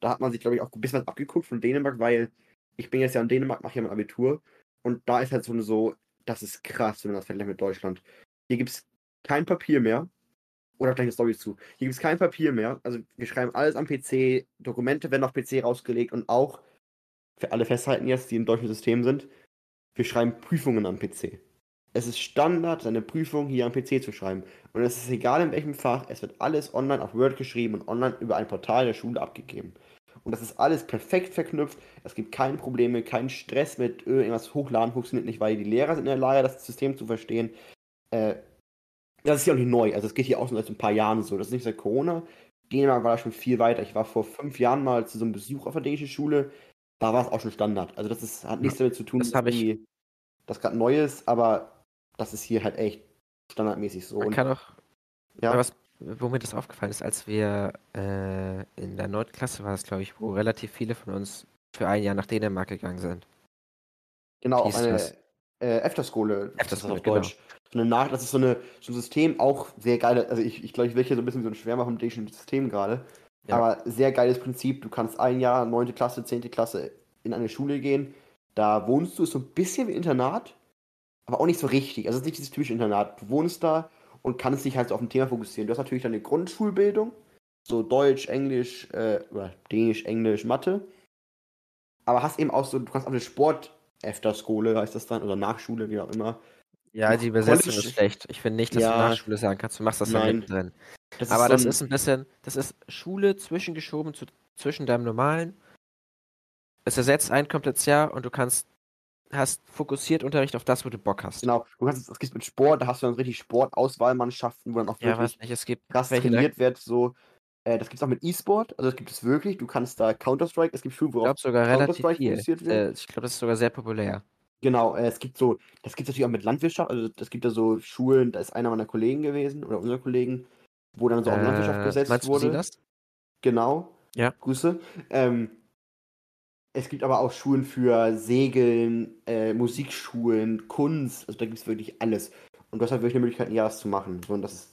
Da hat man sich, glaube ich, auch ein bisschen was abgeguckt von Dänemark, weil ich bin jetzt ja in Dänemark, mache ja mein Abitur. Und da ist halt so eine so, das ist krass, wenn man das vergleicht mit Deutschland. Hier gibt es kein Papier mehr. Oder kleine Story zu. Hier gibt es kein Papier mehr. Also wir schreiben alles am PC, Dokumente werden auf PC rausgelegt und auch, für alle festhalten jetzt, die im deutschen System sind, wir schreiben Prüfungen am PC. Es ist Standard, seine Prüfung hier am PC zu schreiben. Und es ist egal in welchem Fach, es wird alles online auf Word geschrieben und online über ein Portal der Schule abgegeben. Und das ist alles perfekt verknüpft. Es gibt keine Probleme, keinen Stress mit äh, irgendwas hochladen, funktioniert nicht, weil die Lehrer sind in der Lage, das System zu verstehen. Äh, das ist ja auch nicht neu. Also es geht hier auch schon seit ein paar Jahren so. Das ist nicht seit Corona. Dänemark war da schon viel weiter. Ich war vor fünf Jahren mal zu so einem Besuch auf der dänischen Schule. Da war es auch schon Standard. Also das ist, hat nichts damit zu tun, Das hab ich- das gerade neu ist, aber das ist hier halt echt standardmäßig so. Man kann auch, ja, was, wo mir das aufgefallen ist, als wir äh, in der 9. Klasse war es, glaube ich, wo relativ viele von uns für ein Jahr nach Dänemark gegangen sind. genau, hieß eine äh, Afterschule, ist das Afterschule, auf genau. Deutsch. So eine Nach das ist so, eine, so ein System, auch sehr geil. Also ich, ich glaube, ich will hier so ein bisschen so ein Schwärmer vom dänischen System gerade. Ja. Aber sehr geiles Prinzip. Du kannst ein Jahr, 9. Klasse, 10. Klasse in eine Schule gehen. Da wohnst du, ist so ein bisschen wie Internat, aber auch nicht so richtig. Also es ist nicht dieses typische Internat. Du wohnst da und kannst dich halt so auf ein Thema fokussieren. Du hast natürlich deine Grundschulbildung, so Deutsch, Englisch, äh, oder Dänisch, Englisch, Mathe. Aber hast eben auch so, du kannst auch eine Sport Afterschule heißt das dann, oder Nachschule, wie auch immer. Ja, die Übersetzung College- ist schlecht. Ich finde nicht, dass du Ja. Nachschule sagen kannst. Du machst das ja Nein. mittendrin. Das Aber so das ein- ist ein bisschen, das ist Schule zwischengeschoben zu, zwischen deinem normalen. Es ersetzt ein komplettes Jahr und du kannst, hast fokussiert Unterricht auf das, wo du Bock hast. Genau, du kannst es gibt mit Sport, da hast du dann richtig Sportauswahlmannschaften, wo dann auch Ja, wirklich weiß nicht, es gibt krass ich trainiert wird, so. Äh, das gibt es auch mit E-Sport, also das gibt es wirklich. Du kannst da Counter-Strike, es gibt Schulen, worauf glaube sogar relativ Counter-Strike viel. fokussiert wird. Äh, ich glaube, das ist sogar sehr populär. Genau, äh, es gibt so, das gibt es natürlich auch mit Landwirtschaft, also es gibt da so Schulen, da ist einer meiner Kollegen gewesen oder unserer Kollegen, wo dann so auf Landwirtschaft Äh, gesetzt meinst du wurde. das? Genau. Ja. Grüße. Ähm, es gibt aber auch Schulen für Segeln, äh, Musikschulen, Kunst, also da gibt es wirklich alles. Und du hast halt wirklich eine Möglichkeit, ein Jahr das zu machen. So, und das ist.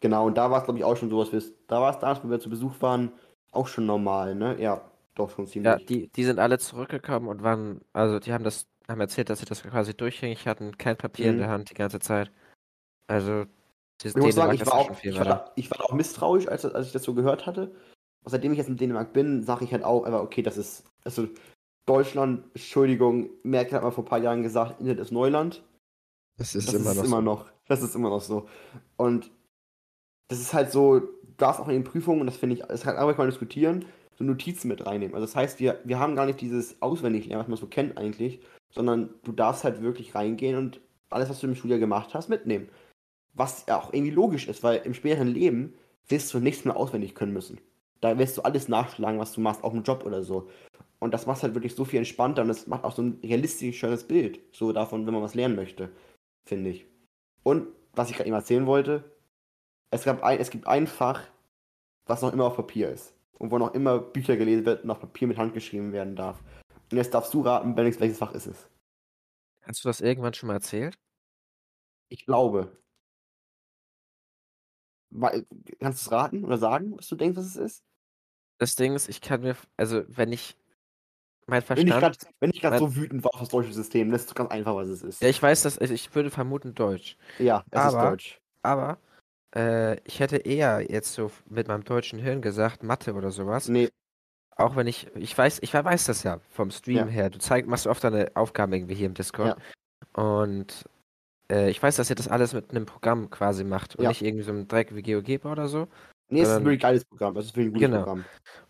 Genau, und da war es, glaube ich, auch schon sowas, wie da war es damals, wo wir zu Besuch waren, auch schon normal, ne? Ja, doch schon Ja, ziemlich. die, die sind alle zurückgekommen und waren, also die haben das, haben erzählt, dass sie das quasi durchgängig hatten, kein Papier in Mhm. der Hand die ganze Zeit. Also, dieses Ich muss sagen, ich war, auch, ich, war da, ich war auch misstrauisch, als, als ich das so gehört hatte. Seitdem ich jetzt in Dänemark bin, sage ich halt auch, aber okay, das ist, also Deutschland, Entschuldigung, Merkel hat mal vor ein paar Jahren gesagt, Internet ist Neuland. Das Das ist immer noch. Das ist immer noch so. Und das ist halt so, du darfst auch in den Prüfungen, und das finde ich, das kann man mal diskutieren, so Notizen mit reinnehmen. Also das heißt, wir, wir haben gar nicht dieses Auswendiglernen, was man so kennt eigentlich, sondern du darfst halt wirklich reingehen und alles, was du im Schuljahr gemacht hast, mitnehmen. Was ja auch irgendwie logisch ist, weil im späteren Leben wirst du nichts mehr auswendig können müssen. Da wirst du alles nachschlagen, was du machst, auch im Job oder so. Und das macht halt wirklich so viel entspannter und das macht auch so ein realistisch schönes Bild, so davon, wenn man was lernen möchte, finde ich. Und was ich gerade eben erzählen wollte, es, gab ein, es gibt ein Fach, was noch immer auf Papier ist. Und wo noch immer Bücher gelesen werden und auf Papier mit Hand geschrieben werden darf. Und jetzt darfst du raten, Bennings, welches Fach ist es? Hast du das irgendwann schon mal erzählt? Ich glaube. Kannst du es raten oder sagen, was du denkst, was es ist? Das Ding ist, ich kann mir, also wenn ich mein Wenn ich Verstand, grad, wenn ich gerade so wütend war auf das deutsche System, das ist ganz einfach, was es ist. ja, ich weiß, dass ich, ich würde vermuten Deutsch, Ja, es ist Aber- Deutsch. aber äh, ich hätte eher jetzt so mit meinem deutschen Hirn gesagt Mathe oder sowas. Nee, Auch wenn ich, ich weiß, ich weiß das ja vom Stream Ja. her. Du zeig, machst oft deine Aufgaben irgendwie hier im Discord. Und äh, ich weiß, dass ihr das alles mit einem Programm quasi macht und Ja. nicht irgendwie so einem Dreck wie GeoGebra oder so. Nee, es ist ein wirklich geiles Programm. Es ist wirklich ein gutes genau. Programm.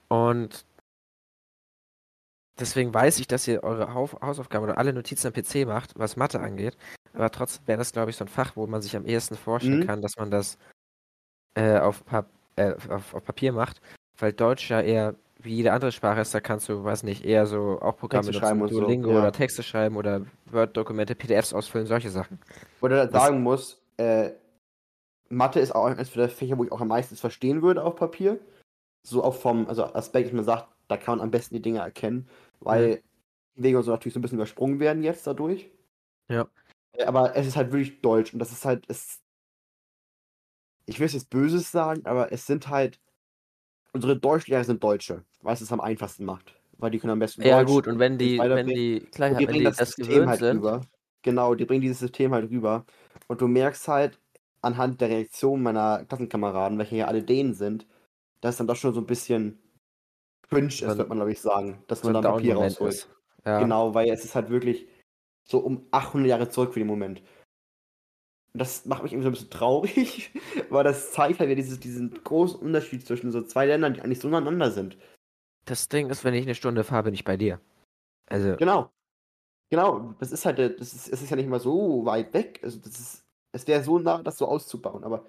Und deswegen weiß ich, dass ihr eure Haus Hausaufgaben oder alle Notizen am PC macht, was Mathe angeht. Aber trotzdem wäre das, glaube ich, so ein Fach, wo man sich am ehesten vorstellen Mhm. kann, dass man das äh, auf, Pap äh, auf, auf Papier macht. Weil Deutsch ja eher wie jede andere Sprache ist, da kannst du, weiß nicht, eher so auch Programme Texte nutzen, schreiben und so, Duolingo ja. oder Texte schreiben oder Word-Dokumente, PDFs ausfüllen, solche Sachen. Ich halt Das- sagen muss, äh, Mathe ist auch eines der Fächer, wo ich auch am meisten verstehen würde auf Papier. So auch vom also Aspekt, dass man sagt, da kann man am besten die Dinge erkennen, weil die Wege und so natürlich so ein bisschen übersprungen werden jetzt dadurch. Ja. Äh, Aber es ist halt wirklich Deutsch und das ist halt, es, ich will es jetzt Böses sagen, aber es sind halt, unsere Deutschlehrer sind Deutsche, weil es es am einfachsten macht. Weil die können am besten Ja Deutsch gut, und wenn die, wenn die, klar, die bringen das, das System halt sind, rüber. Genau, die bringen dieses System halt rüber. Und du merkst halt anhand der Reaktion meiner Klassenkameraden, welche ja alle Dänen sind, dass dann doch schon so ein bisschen cringe ist, ein- wird man glaube ich sagen, dass so man ein dann Papier rausholt. Ja. Genau, weil es ist halt wirklich so um 800 Jahre zurück für den Moment. Und Das macht mich irgendwie so ein bisschen traurig, weil das zeigt halt wieder dieses, diesen großen Unterschied zwischen so zwei Ländern, die eigentlich so aneinander sind. Das Ding ist, wenn ich eine Stunde fahre, bin ich bei dir. Also, Genau. Genau, das ist halt, das ist, es ist ja nicht mal so weit weg. Also das ist, es wäre so nah, das so auszubauen, aber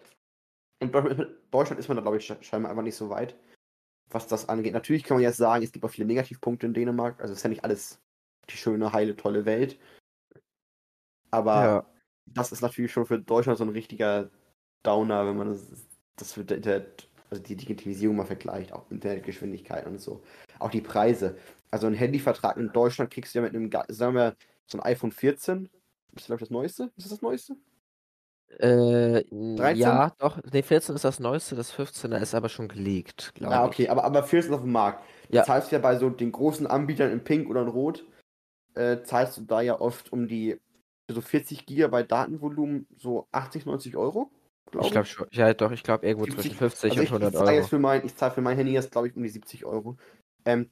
in Deu- Deutschland ist man da, glaube ich, sche- scheinbar einfach nicht so weit, was das angeht. Natürlich kann man jetzt sagen, es gibt auch viele Negativpunkte in Dänemark. Also es ist ja nicht alles die schöne, heile, tolle Welt. Aber ja. das ist natürlich schon für Deutschland so ein richtiger Downer, wenn man das, das mit der Internet, also die Digitalisierung mal vergleicht, auch Internetgeschwindigkeit und so. Auch die Preise. Also ein Handyvertrag in Deutschland kriegst du ja mit einem, sagen wir, so ein iPhone 14. Ist das, glaube ich, das Neueste? Ist das das Neueste? Äh, 13? ja, doch. Nee, 14 ist das Neueste, das 15er ist aber schon geleakt, glaube Ah, okay, aber, aber 14 ist auf dem Markt. Du Ja. zahlst ja bei so den großen Anbietern in Pink oder in Rot, äh, zahlst du da ja oft um die so 40 Gigabyte Datenvolumen so 80, 90 Euro. ich. Ich glaube schon. Ja, doch, ich glaube irgendwo zwischen 50 also und ich, 100 ich zahle Euro. jetzt für mein, ich zahle für mein Handy jetzt, glaube ich, um die 70 Euro. Ähm,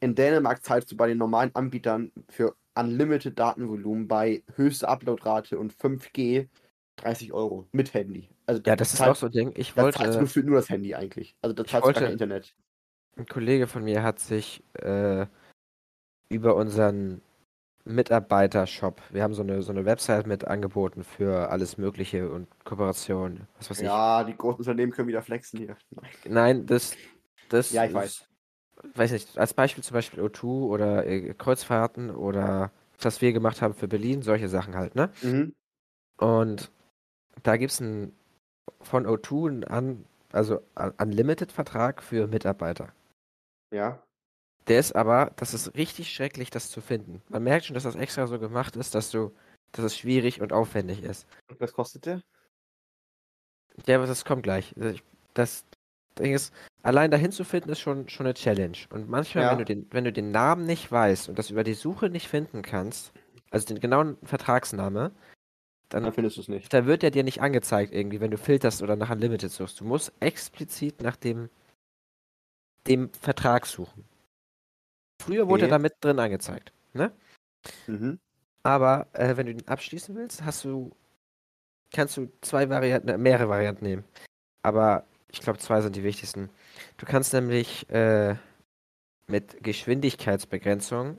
in Dänemark zahlst du bei den normalen Anbietern für Unlimited Datenvolumen bei höchster Uploadrate und 5G 30 Euro mit Handy. Also Ja, das ist auch so ein Ding. Ich Da zahlst du wollte, nur das Handy eigentlich. Also da zahlst du wollte- kein Internet. ein Kollege von mir hat sich äh, über unseren Mitarbeiter-Shop, wir haben so eine, so eine Website mit Angeboten für alles Mögliche und Kooperation, was weiß ich. Ja, die großen Unternehmen können wieder flexen hier. Nein. Nein, das, das Ja, ich ist- weiß. weiß nicht, als Beispiel zum Beispiel O2 oder äh, Kreuzfahrten oder was wir gemacht haben für Berlin, solche Sachen halt, ne? Mhm. Und da gibt es von O2 einen an, also Un- Unlimited-Vertrag für Mitarbeiter. Ja. Der ist aber, das ist richtig schrecklich, das zu finden. Man merkt schon, dass das extra so gemacht ist, dass du, dass es schwierig und aufwendig ist. Und was kostet der? Ja, aber das kommt gleich. Ich- Das Ding ist, allein dahin zu finden, ist schon, schon eine Challenge. Und manchmal, Ja. wenn du den, wenn du den Namen nicht weißt und das über die Suche nicht finden kannst, also den genauen Vertragsname, Dann dann, findest du es nicht. da wird der dir nicht angezeigt irgendwie, wenn du filterst oder nach Unlimited suchst. Du musst explizit nach dem, dem Vertrag suchen. Früher wurde Okay. er da mit drin angezeigt, ne? Mhm. Aber äh, wenn du den abschließen willst, hast du, kannst du zwei Varianten, äh, mehrere Varianten nehmen. Aber ich glaube, zwei sind die wichtigsten. Du kannst nämlich äh, mit Geschwindigkeitsbegrenzung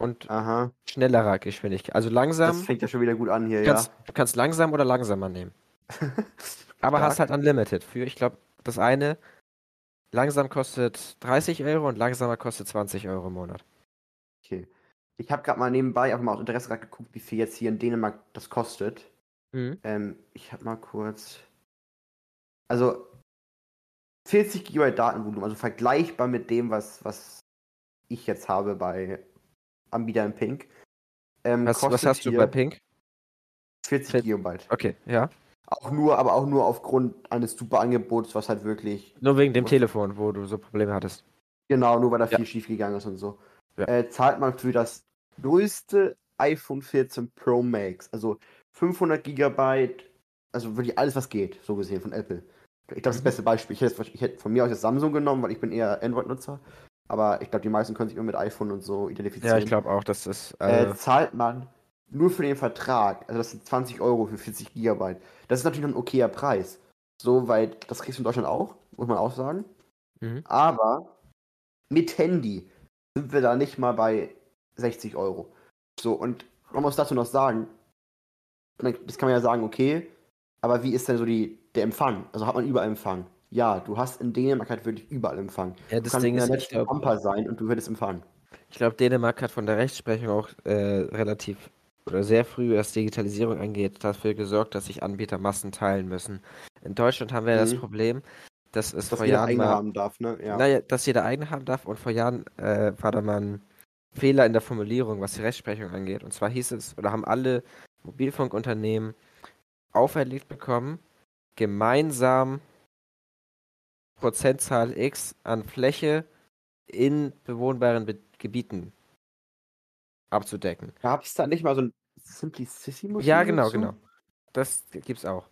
und Aha. schnellerer Geschwindigkeit, also langsam, Das fängt ja schon wieder gut an hier, du kannst, du kannst langsam oder langsamer nehmen. ja. Aber Stark. hast halt Unlimited für, ich glaube, das eine langsam kostet 30 Euro und langsamer kostet 20 Euro im Monat. Okay. Ich habe gerade mal nebenbei einfach mal aus Interesse gerade geguckt, wie viel jetzt hier in Dänemark das kostet. Ähm, ich habe mal kurz. Also 40 GB Datenvolumen, also vergleichbar mit dem, was, was ich jetzt habe bei Anbietern Pink. Ähm, Was, was hast du bei Pink? 40 GB. Okay, ja. Auch nur, aber auch nur aufgrund eines super Angebots, was halt wirklich Nur wegen dem? Telefon, wo du so Probleme hattest. Genau, nur weil da Ja. viel schief gegangen ist und so. Ja. Äh, zahlt man für das größte iPhone 14 Pro Max, also 500 Gigabyte, also wirklich alles, was geht, so gesehen von Apple. Ich glaube, das Mhm. beste Beispiel. Ich hätte, ich hätte von mir aus jetzt Samsung genommen, weil ich bin eher Android-Nutzer. Aber ich glaube, die meisten können sich immer mit iPhone und so identifizieren. Ja, ich glaube auch, dass das. äh, Äh, zahlt man nur für den Vertrag, also das sind 20 Euro für 40 Gigabyte. Das ist natürlich noch ein okayer Preis. So, weil das kriegst du in Deutschland auch, muss man auch sagen. mhm. Aber mit Handy sind wir da nicht mal bei 60 Euro. So, und man muss dazu noch sagen, das kann man ja sagen, okay, aber wie ist denn so die, der Empfang? Also hat man überall Empfang? Ja, du hast in Dänemark halt wirklich überall Empfang. ja, Du das kannst Ding in ist, der ich glaube, Pampa sein und du würdest empfangen. ich glaub, Dänemark hat von der Rechtsprechung auch äh, relativ oder sehr früh, was Digitalisierung angeht, dafür gesorgt, dass sich Anbieter Massen teilen müssen. In Deutschland haben wir das Mhm. Problem, dass es Dass vor jeder Jahren eigene mal, haben darf, ne? Ja. naja, dass jeder eigene haben darf und vor Jahren äh, war da mal ein Fehler in der Formulierung, was die Rechtsprechung angeht. Und zwar hieß es, oder haben alle Mobilfunkunternehmen auferlegt bekommen, gemeinsam Prozentzahl X an Fläche in bewohnbaren Be Gebieten abzudecken. Gab es da nicht mal so ein Simplicissimus? Ja, genau, so? genau. Das gibt's auch.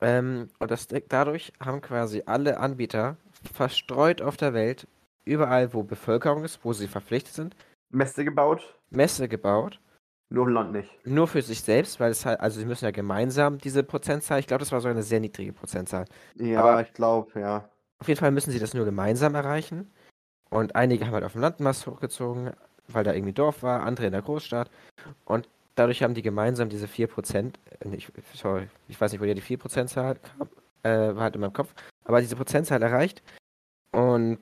Ähm, und das, dadurch haben quasi alle Anbieter verstreut auf der Welt, überall wo Bevölkerung ist, wo sie verpflichtet sind, Messe gebaut, Messe gebaut. nur im Land nicht. Nur für sich selbst, weil es halt, also sie müssen ja gemeinsam diese Prozentzahl, ich glaube, das war sogar eine sehr niedrige Prozentzahl. Ja, Aber- ich glaube, ja. Auf jeden Fall müssen sie das nur gemeinsam erreichen. Und einige haben halt auf dem Landmaß hochgezogen, weil da irgendwie Dorf war, andere in der Großstadt. Und dadurch haben die gemeinsam diese 4%, äh, nicht, sorry, ich weiß nicht, woher die 4%-Zahl kam, äh, war halt in meinem Kopf, aber diese Prozentzahl erreicht. Und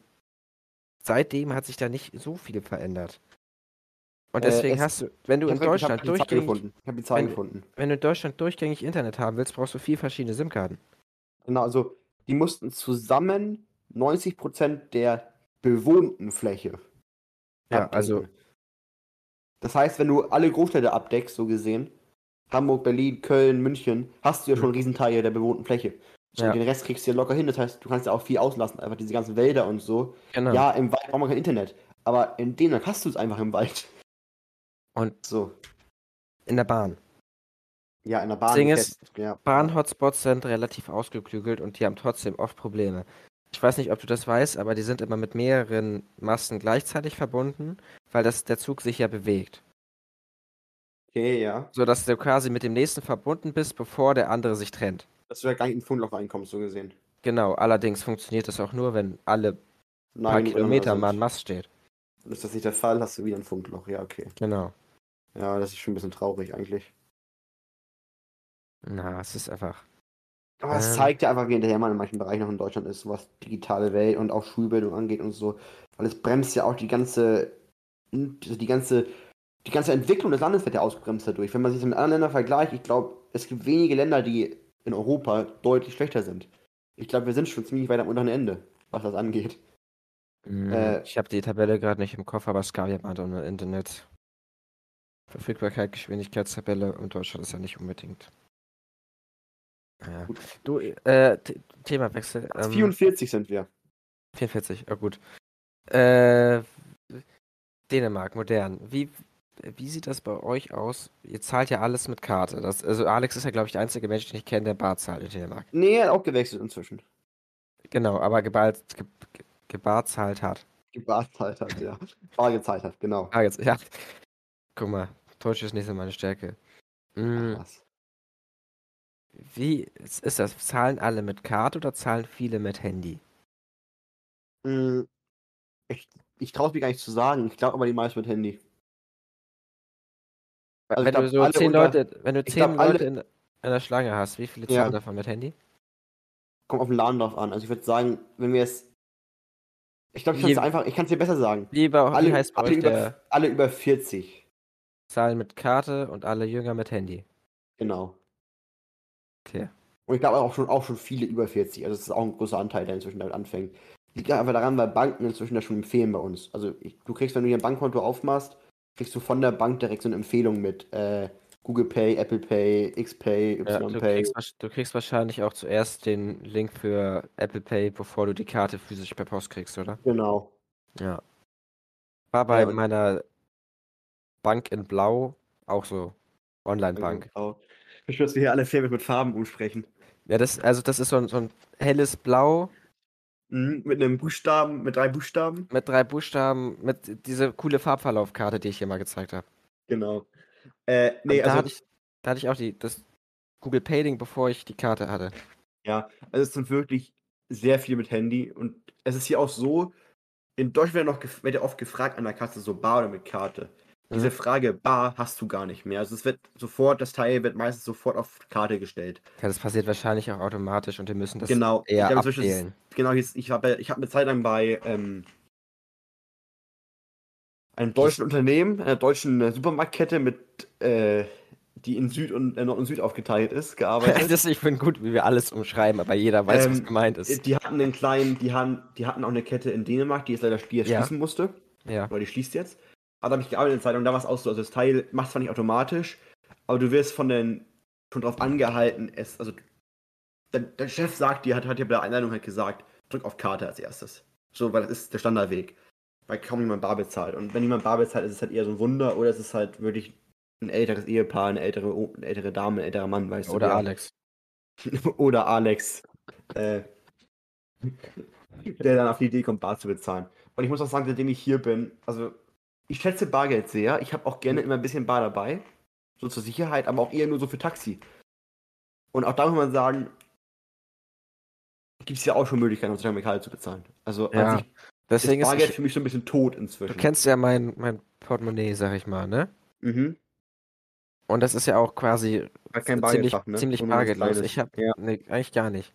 seitdem hat sich da nicht so viel verändert. Und Äh, deswegen es- hast du, wenn du Ich in hab- ich hab Deutschland durchgängig. Ich habe die Zahl wenn- gefunden. wenn du in Deutschland durchgängig Internet haben willst, brauchst du vier verschiedene SIM-Karten. Genau, also die mussten zusammen 90% der bewohnten Fläche. Ja, abdecken. also- Das heißt, wenn du alle Großstädte abdeckst, so gesehen, Hamburg, Berlin, Köln, München, hast du ja schon einen Riesenteil der bewohnten Fläche. So, Ja. Den Rest kriegst du ja locker hin. Das heißt, du kannst ja auch viel auslassen, einfach diese ganzen Wälder und so. Genau. Ja, im Wald braucht man kein Internet. Aber in Dänemark hast du es einfach im Wald. Und So. in der Bahn. Ja, in der Bahn. Ding ist, ja. Bahn-Hotspots sind relativ ausgeklügelt und die haben trotzdem oft Probleme. Ich weiß nicht, ob du das weißt, aber die sind immer mit mehreren Masten gleichzeitig verbunden, weil das, der Zug sich ja bewegt. Okay, ja. Sodass du quasi mit dem nächsten verbunden bist, bevor der andere sich trennt. Dass du ja gar nicht in den Funkloch reinkommst, so gesehen. Genau, allerdings funktioniert das auch nur, wenn alle paar Nein, Kilometer miteinander mal ein. Mast steht. Ist das nicht der Fall, hast du wieder ein Funkloch. Ja, okay. Genau. Ja, das ist schon ein bisschen traurig eigentlich. Na, es ist einfach. Aber es Ähm. zeigt ja einfach, wie hinterher man in manchen Bereichen noch in Deutschland ist, was digitale Welt und auch Schulbildung angeht und so. Weil es bremst ja auch die ganze, also die ganze, die ganze Entwicklung des Landes wird ja ausgebremst dadurch. Wenn man sich das mit anderen Ländern vergleicht, ich glaube, es gibt wenige Länder, die in Europa deutlich schlechter sind. Ich glaube, wir sind schon ziemlich weit am unteren Ende, was das angeht. Mm, Äh, ich habe die Tabelle gerade nicht im Kopf, aber Skavia-Band und Internet. Verfügbarkeit, Geschwindigkeitstabelle und Deutschland ist ja nicht unbedingt. Ja. Gut. Du, äh, Th- Themawechsel. Als Ähm, 44 sind wir. 44, ja gut. Äh, Dänemark, modern. Wie, wie sieht das bei euch aus? Ihr zahlt ja alles mit Karte. Das, also Alex ist ja, glaube ich, der einzige Mensch, den ich kenne, der Bar zahlt in Dänemark. Nee, er hat auch gewechselt inzwischen. Genau, aber gebar, ge, ge, gebar zahlt hat. Barzeit hat, ja. Bar gezahlt hat, genau. Ah, jetzt, ja. Guck mal, Deutsch ist nicht so meine Stärke. Mm, Ach, was. Wie ist das? Zahlen alle mit Karte oder zahlen viele mit Handy? Mm, Ich, ich traue es mir gar nicht zu sagen. Ich glaube aber die meisten mit Handy. Also wenn du so zehn unter- Leute, wenn du zehn glaub, Leute in einer Schlange hast, wie viele Ja. zahlen davon mit Handy? Kommt auf den Laden drauf an. Also ich würde sagen, wenn wir es. Ich glaube, ich kann es einfach, ich kann es dir besser sagen. Lieber, Alle, heißt alle, über, alle über 40. Zahlen mit Karte und alle Jünger mit Handy? Genau. Okay. Und ich glaube auch schon, auch schon viele über 40. Also das ist auch ein großer Anteil, der inzwischen damit anfängt. Liegt einfach daran, weil Banken inzwischen das schon empfehlen bei uns. Also ich, du kriegst, wenn du hier ein Bankkonto aufmachst, kriegst du von der Bank direkt so eine Empfehlung mit äh, Google Pay, Apple Pay, XPay, Ja, du, YPay. kriegst, du kriegst wahrscheinlich auch zuerst den Link für Apple Pay, bevor du die Karte physisch per Post kriegst, oder? Genau. Ja. War bei und- meiner Bank in Blau auch so. Online-Bank. Genau. Ich schwöre, dass wir hier alle Filme mit Farben umsprechen. Ja, das, also das ist so ein, so ein helles Blau Mhm, mit einem Buchstaben, mit drei Buchstaben. mit drei Buchstaben, mit diese coole Farbverlaufkarte, die ich hier mal gezeigt habe. Genau. Äh, nee, da, also, hatte ich, da hatte ich auch die, das Google Pay-Ding, bevor ich die Karte hatte. ja, also es sind wirklich sehr viel mit Handy und es ist hier auch so, in Deutschland wird noch wird ja oft gefragt an der Kasse, so bar oder mit Karte. Diese Mhm. Frage bar hast du gar nicht mehr. Also es wird sofort, das Teil wird meistens sofort auf Karte gestellt. Ja, das passiert wahrscheinlich auch automatisch und wir müssen das genau. eher abwählen. Genau, ich, ich habe ich hab eine Zeit lang bei ähm, einem deutschen Unternehmen, einer deutschen äh, Supermarktkette mit, äh, die in Süd und äh, Nord und Süd aufgeteilt ist, gearbeitet. das, ich finde gut, wie wir alles umschreiben, aber jeder weiß, was Ähm, gemeint ist. die hatten einen kleinen, die hatten, die hatten auch eine Kette in Dänemark, die jetzt leider die jetzt Ja. schließen musste. Ja. Oder die schließt jetzt. Aber da habe ich gearbeitet in der Zeit und da war es auch so. Also das Teil macht zwar nicht automatisch, aber du wirst von den schon drauf angehalten, es, also der, der Chef sagt dir, hat, hat dir bei der Einladung halt gesagt, drück auf Karte als erstes. So, weil das ist der Standardweg. Weil kaum jemand bar bezahlt. Und wenn jemand bar bezahlt, ist es halt eher so ein Wunder oder es ist halt wirklich ein älteres Ehepaar, eine ältere, eine ältere Dame, ein älterer Mann, weißt Oder du. der- Alex. oder Alex, äh, der dann auf die Idee kommt, Bar zu bezahlen. Und ich muss auch sagen, seitdem ich hier bin, also ich schätze Bargeld sehr. Ich habe auch gerne immer ein bisschen Bar dabei, so zur Sicherheit, aber auch eher nur so für Taxi. Und auch da muss man sagen, gibt es ja auch schon Möglichkeiten, heutzutage zu bezahlen. Also Ja, an sich Deswegen ist ist Bargeld ich, für mich so ein bisschen tot du inzwischen. kennst ja mein, mein Portemonnaie, sag ich mal, ne? mhm. Und das ist ja auch quasi ziemlich, ne? ziemlich bargeldlos. Ich habe, Ja. nee, eigentlich gar nicht.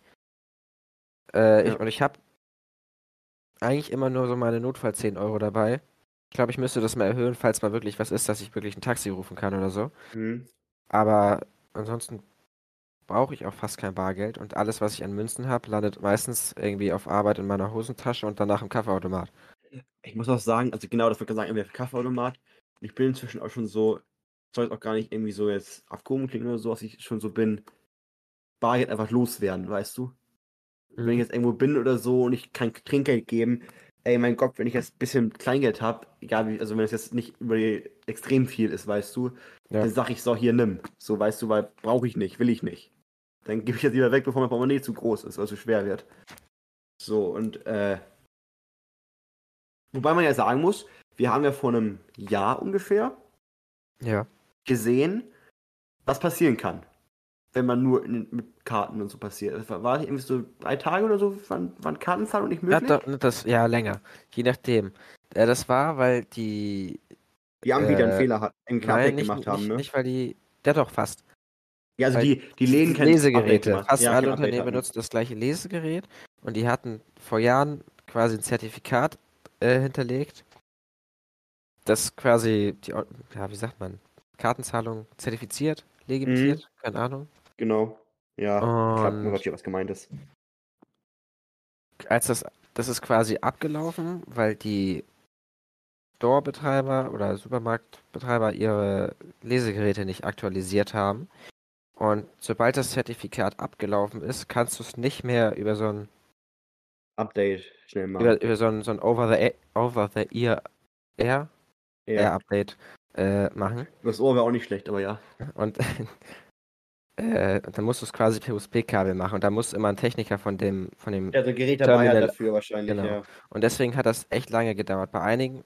Äh, Ja. ich, und ich habe eigentlich immer nur so meine Notfall 10 Euro dabei. Glaube, ich müsste das mal erhöhen, falls mal wirklich was ist, dass ich wirklich ein Taxi rufen kann oder so. Mhm. Aber ansonsten brauche ich auch fast kein Bargeld und alles, was ich an Münzen habe, landet meistens irgendwie auf Arbeit in meiner Hosentasche und danach im Kaffeeautomat. Ich muss auch sagen, also genau, das wird gesagt, irgendwie Kaffeeautomat. Ich bin inzwischen auch schon so, soll jetzt auch gar nicht irgendwie so jetzt abgehoben klingen oder so, dass ich schon so bin, Bargeld einfach loswerden, weißt du? Wenn ich Mhm. jetzt irgendwo bin oder so und ich kann Trinkgeld geben, ey, mein Gott, wenn ich jetzt ein bisschen Kleingeld habe, egal wie, also wenn es jetzt nicht über extrem viel ist, weißt du, Ja. dann sag ich so, hier nimm. So, weißt du, weil brauche ich nicht, will ich nicht. Dann gebe ich das lieber weg, bevor mein Portemonnaie zu groß ist oder zu schwer wird. So, und äh. Wobei man ja sagen muss, wir haben ja vor einem Jahr ungefähr Ja. gesehen, was passieren kann, wenn man nur in, mit Karten und so passiert. Das war, war nicht irgendwie so drei Tage oder so, waren, waren Kartenzahlungen nicht Ja, möglich? doch, das, ja, länger. Je nachdem. Äh, das war, weil die. die Anbieter einen äh, Fehler hat, einen Nein, Knappdeck nicht, gemacht haben, nicht, ne? nicht, weil die. Ja, doch, fast. ja, also weil die, die Läden kennen Lesegeräte. Fast ja, alle Update Unternehmen benutzen das gleiche Lesegerät und die hatten vor Jahren quasi ein Zertifikat äh, hinterlegt, das quasi die, ja, wie sagt man, Kartenzahlung zertifiziert, legitimiert, keine Ahnung. Genau. Ja, ich Und versteht, was gemeint ist. als das, das ist quasi abgelaufen, weil die Store-Betreiber oder Supermarktbetreiber ihre Lesegeräte nicht aktualisiert haben. Und sobald das Zertifikat abgelaufen ist, kannst du es nicht mehr über so ein Update schnell machen. über, über so ein, so ein Over-the-Ear Over the Ear Air, ja. Air Update äh, machen. Das Ohr wäre auch nicht schlecht, aber ja. Und äh, dann musst du es quasi per USB-Kabel machen. Und da muss immer ein Techniker von dem, von dem. Ja, so Gerät dabei Terminal- dafür wahrscheinlich, genau. ja. Und deswegen hat das echt lange gedauert. Bei einigen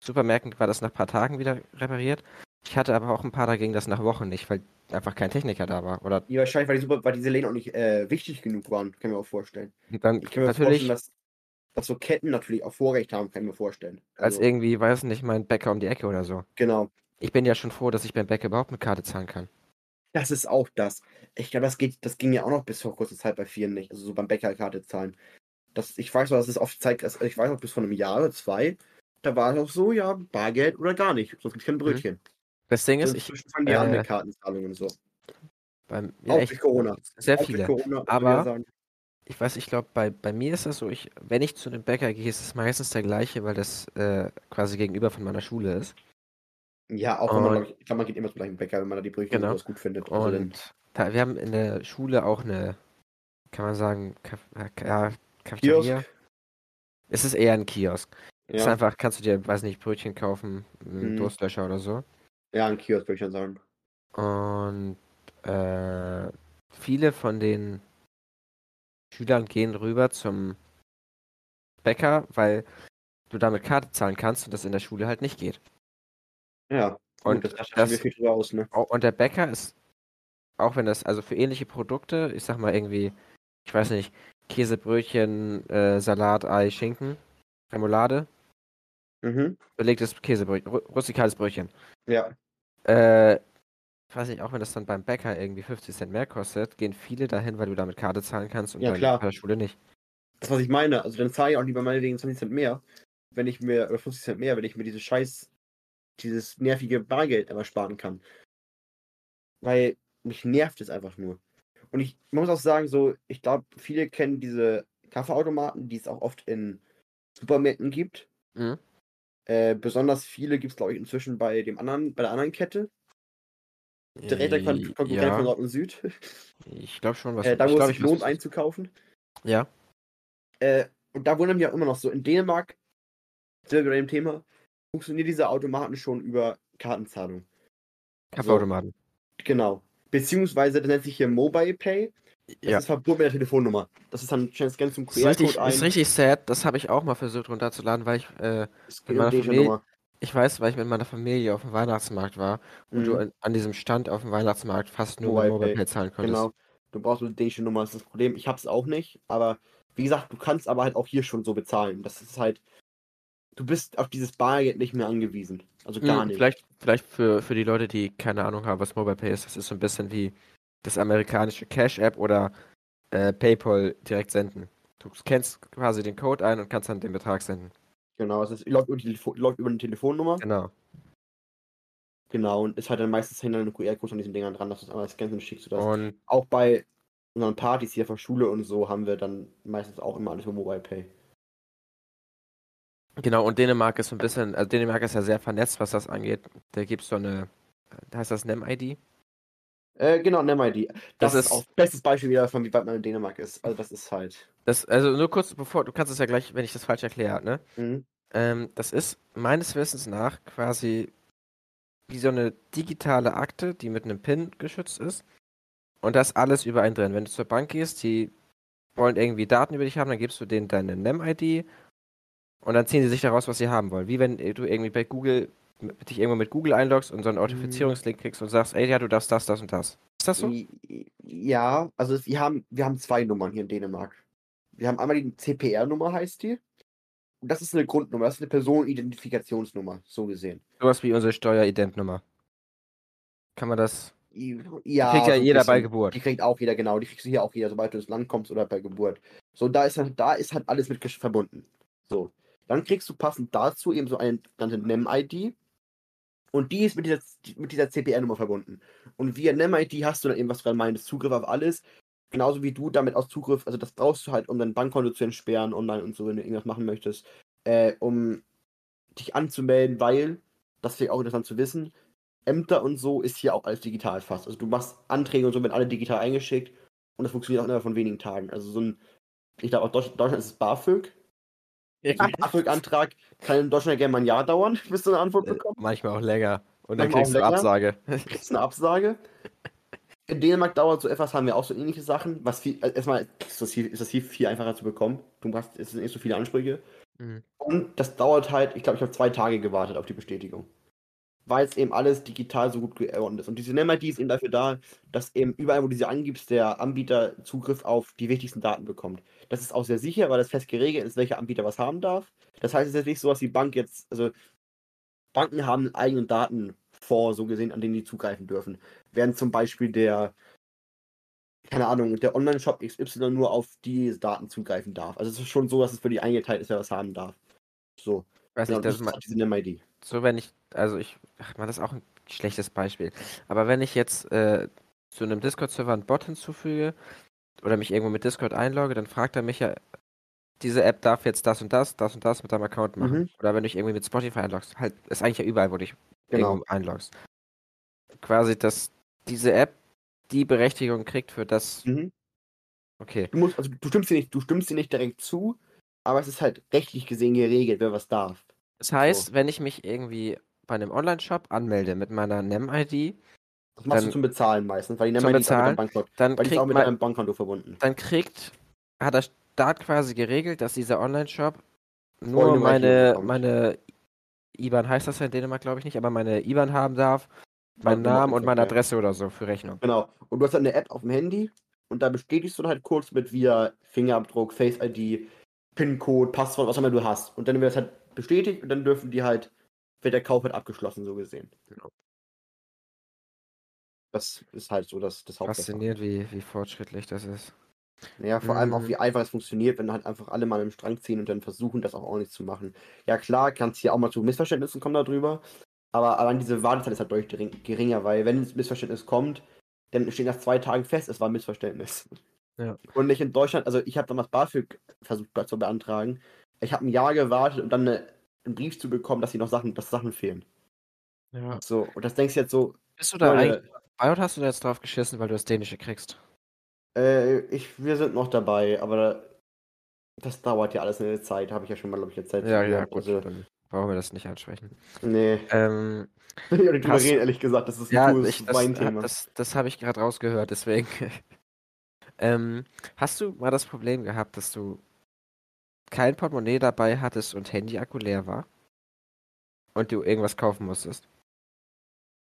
Supermärkten war das nach ein paar Tagen wieder repariert. Ich hatte aber auch ein paar, da ging das nach Wochen nicht, weil einfach kein Techniker da war. Oder ja wahrscheinlich, weil, die Super, weil diese Läden auch nicht äh, wichtig genug waren, kann ich mir auch vorstellen. dann Ich kann mir natürlich, vorstellen, dass, dass so Ketten natürlich auch Vorrecht haben, kann ich mir vorstellen. als Also, irgendwie, weiß nicht, mein Bäcker um die Ecke oder so. Genau. Ich bin ja schon froh, dass ich beim Bäcker überhaupt mit Karte zahlen kann. Das ist auch das. Ich glaube, das geht, das ging ja auch noch bis vor kurzer Zeit bei vielen nicht. Also so beim Bäckerkarte zahlen. Das, ich weiß noch, dass es oft zeigt, also ich weiß noch bis vor einem Jahr oder zwei, da war es auch so, ja, Bargeld oder gar nicht. Sonst gibt es kein Brötchen. Das Ding ist, Und ich, fangen die an äh, mit Kartenzahlungen und so. beim, ja, Auch durch Corona. sehr Auch viele. Corona, ich Aber-. Ich weiß, ich glaube, bei, bei mir ist das so, ich, wenn ich zu einem Bäcker gehe, ist es meistens der gleiche, weil das äh, quasi gegenüber von meiner Schule ist. Ja, auch wenn man, Und- glaub ich, ich glaube, man geht immer zum gleichen Bäcker, wenn man da die Brötchen Genau. besonders gut findet. Also dann- Und da, wir haben in der Schule auch eine, kann man sagen, Kaf äh, ja, Cafeteria. Kiosk? Es ist eher ein Kiosk. Es ist ja, einfach, kannst du dir, weiß nicht, Brötchen kaufen, einen Mhm. Durstlöscher oder so. ja, ein Kiosk würde ich schon sagen. Und äh, viele von den Schülern gehen rüber zum Bäcker, weil du damit Karte zahlen kannst und das in der Schule halt nicht geht. Ja, Und gut, das das- wir viel drüber aus, ne? Und der Bäcker ist, auch wenn das, also für ähnliche Produkte, ich sag mal irgendwie, ich weiß nicht, Käsebrötchen, äh, Salat, Ei, Schinken, Remoulade, Mhm. belegtes Käsebrötchen, ru- rustikales Brötchen. Ja. Äh, ich weiß nicht, auch wenn das dann beim Bäcker irgendwie 50 Cent mehr kostet, gehen viele dahin, weil du damit Karte zahlen kannst und Ja, klar. bei der Schule nicht. Das, was ich meine. Also dann zahle ich auch lieber meinetwegen 20 Cent mehr, wenn ich mir, oder 50 Cent mehr, wenn ich mir diese scheiß, dieses nervige Bargeld aber sparen kann. Weil mich nervt es einfach nur. Und ich muss auch sagen, so, ich glaube, viele kennen diese Kaffeeautomaten, die es auch oft in Supermärkten gibt. Mhm. Äh, besonders viele gibt es, glaube ich, inzwischen bei dem anderen, bei der anderen Kette. Direkter Kon Konkurrent ja, von Nord und Süd. ich glaube schon, was äh, da, ich wo es sich lohnt einzukaufen. Ja, Äh, und da wundern mich auch immer noch so, in Dänemark, sehr bei dem Thema, funktionieren diese Automaten schon über Kartenzahlung. Kaffeeautomaten. Genau. Beziehungsweise, das nennt sich hier Mobile Pay. Das Ja. ist verbunden mit der Telefonnummer. Das ist dann ganz zum Das ist richtig, QR-Code ein. ist richtig sad, das habe ich auch mal versucht runterzuladen, weil ich, äh, Das mit meiner Familie- ich weiß, weil ich mit meiner Familie auf dem Weihnachtsmarkt war und du Mhm. an, an diesem Stand auf dem Weihnachtsmarkt fast nur Mobile Mobile Pay. Pay zahlen konntest. Genau. Du brauchst eine dänische Nummer, das ist das Problem. Ich hab's auch nicht, aber wie gesagt, du kannst aber halt auch hier schon so bezahlen. Das ist halt. Du bist auf dieses Bargeld nicht mehr angewiesen. Also gar Hm, nicht. Vielleicht, vielleicht für, für die Leute, die keine Ahnung haben, was Mobile Pay ist, das ist so ein bisschen wie das amerikanische Cash App oder äh, PayPal direkt senden. Du kennst quasi den Code ein und kannst dann den Betrag senden. Genau, es läuft über, die läuft über eine Telefonnummer. Genau. Genau, und es hat dann meistens hinter einen QR-Code an diesen Dingern dran, dass du es einmal scannst und schickst du das. Und Auch bei unseren Partys hier von Schule und so haben wir dann meistens auch immer alles über Mobile Pay. Genau, und Dänemark ist so ein bisschen, also Dänemark ist ja sehr vernetzt, was das angeht. Da gibt es so eine, heißt das NEM-ID? Äh, genau, NemID. Das, Das ist auch bestes Beispiel wieder von wie weit man in Dänemark ist. Also das ist halt. Das, also nur kurz bevor, du kannst es ja gleich, wenn ich das falsch erkläre, ne? Mhm. Ähm, das ist meines Wissens nach quasi wie so eine digitale Akte, die mit einem PIN geschützt ist. Und da ist alles über einen drin. Wenn du zur Bank gehst, die wollen irgendwie Daten über dich haben, dann gibst du denen deine NEM-ID und dann ziehen sie sich daraus, was sie haben wollen. Wie wenn du irgendwie bei Google dich irgendwo mit Google einloggst und so einen Authentifizierungslink kriegst und sagst, ey, ja, du darfst das, das und das. Ist das so? Ja, also wir haben, wir haben zwei Nummern hier in Dänemark. Wir haben einmal die CPR-Nummer, heißt die. Und das ist eine Grundnummer, das ist eine Personenidentifikationsnummer, so gesehen. Sowas wie unsere Steueridentnummer. Kann man das? Ja, kriegt ja so jeder bei bisschen. Geburt. Die kriegt auch jeder, genau. Die kriegst du hier auch jeder, sobald du ins Land kommst oder bei Geburt. So, da ist halt, da ist halt alles mit verbunden. So. Dann kriegst du passend dazu eben so eine ganze NEM-ID. Und die ist mit dieser, mit dieser CPR-Nummer verbunden. Und via NEM-ID hast du dann eben, was du gerade meintest, Zugriff auf alles. Genauso wie du damit aus Zugriff, also das brauchst du halt, um dein Bankkonto zu entsperren online und so, wenn du irgendwas machen möchtest, äh, um dich anzumelden, weil, das wäre auch interessant zu wissen, Ämter und so ist hier auch alles digital fast. Also du machst Anträge und so, werden alle digital eingeschickt und das funktioniert auch innerhalb von wenigen Tagen. Also so ein, ich glaube, auch Deutschland, Deutschland ist es BAföG. Ein BAföG-Antrag kann in Deutschland gerne mal ein Jahr dauern, bis du eine Antwort Äh, bekommst. Manchmal auch länger. Und dann kriegst du länger. Absage. Ist eine Absage. In Dänemark dauert so etwas, haben wir auch so ähnliche Sachen. Was viel, also erstmal ist das, hier, ist das hier viel einfacher zu bekommen. Du hast es sind nicht so viele Ansprüche. Mhm. Und das dauert halt, ich glaube, ich habe zwei Tage gewartet auf die Bestätigung. Weil es eben alles digital so gut geordnet ist. Und diese NEM-ID ist eben dafür da, dass eben überall, wo du sie angibst, der Anbieter Zugriff auf die wichtigsten Daten bekommt. Das ist auch sehr sicher, weil das fest geregelt ist, welcher Anbieter was haben darf. Das heißt, es ist jetzt nicht so, dass die Bank jetzt, also Banken haben einen eigenen Datenfonds, so gesehen, an den die zugreifen dürfen. Während zum Beispiel der, keine Ahnung, der Online-Shop XY nur auf die Daten zugreifen darf. Also es ist schon so, dass es für die eingeteilt ist, wer was haben darf. So. Weiß Genau, nicht, das das ist auch diese NEM-ID. So wenn ich, also ich, ach man, das ist auch ein schlechtes Beispiel. Aber wenn ich jetzt äh, zu einem Discord-Server einen Bot hinzufüge oder mich irgendwo mit Discord einlogge, dann fragt er mich ja, diese App darf jetzt das und das, das und das mit deinem Account machen. Mhm. Oder wenn du dich irgendwie mit Spotify einloggst, halt, ist eigentlich ja überall, wo du dich Genau. einloggst. Quasi, dass diese App die Berechtigung kriegt für das, Mhm. okay. Du musst, also du stimmst dir nicht, du stimmst dir nicht direkt zu, aber es ist halt rechtlich gesehen geregelt, wer was darf. Das heißt, wenn ich mich irgendwie bei einem Online-Shop anmelde mit meiner NEM-ID, Das machst Dann- du zum Bezahlen meistens, weil die NEM-ID ist auch mit Bezahlen? deinem Bankkonto, dann weil die ist auch mit deinem Bankkonto verbunden. dann kriegt, hat der Staat quasi geregelt, dass dieser Online-Shop nur meine, meine IBAN heißt das ja in Dänemark, glaube ich nicht, aber meine IBAN haben darf, meinen genau, Namen und meine. Adresse oder so für Rechnung. Genau. Und du hast dann eine App auf dem Handy und da bestätigst du dann halt kurz mit via Fingerabdruck, Face ID, PIN-Code, Passwort, was auch immer du hast. Und dann wird es halt bestätigt und dann dürfen die halt, wird der Kauf halt abgeschlossen, so gesehen. Genau. Das ist halt so das, das Hauptsache. Faszinierend, wie, wie fortschrittlich das ist. Ja, vor allem auch, Mhm. wie einfach es funktioniert, wenn halt einfach alle mal im Strang ziehen und dann versuchen, das auch ordentlich zu machen. Ja, klar, kann es hier auch mal zu Missverständnissen kommen darüber, aber allein diese Wartezeit ist halt deutlich gering- geringer, weil wenn ein Missverständnis kommt, dann steht nach zwei Tagen fest, es war ein Missverständnis. Ja. Und nicht in Deutschland, also ich habe damals BAföG versucht zu beantragen. Ich habe ein Jahr gewartet, um dann eine, einen Brief zu bekommen, dass sie noch Sachen, dass Sachen fehlen. Ja. So, und das denkst du jetzt so, Bist du da eigentlich Leute, dabei oder hast du da jetzt drauf geschissen, weil du das Dänische kriegst? äh, ich, wir sind noch dabei, aber das dauert ja alles eine Zeit, habe ich ja schon mal, glaube ich, erzählt. Ja, ja, gut, Also, dann brauchen wir das nicht ansprechen. nee. Ähm, Will ich auch nicht drüber reden, ehrlich gesagt. Das ist ein ja, cooles ich, das, Weinthema. das, das habe ich gerade rausgehört, deswegen. ähm, hast du mal das Problem gehabt, dass du kein Portemonnaie dabei hattest und Handy-Akku leer war? Und du irgendwas kaufen musstest?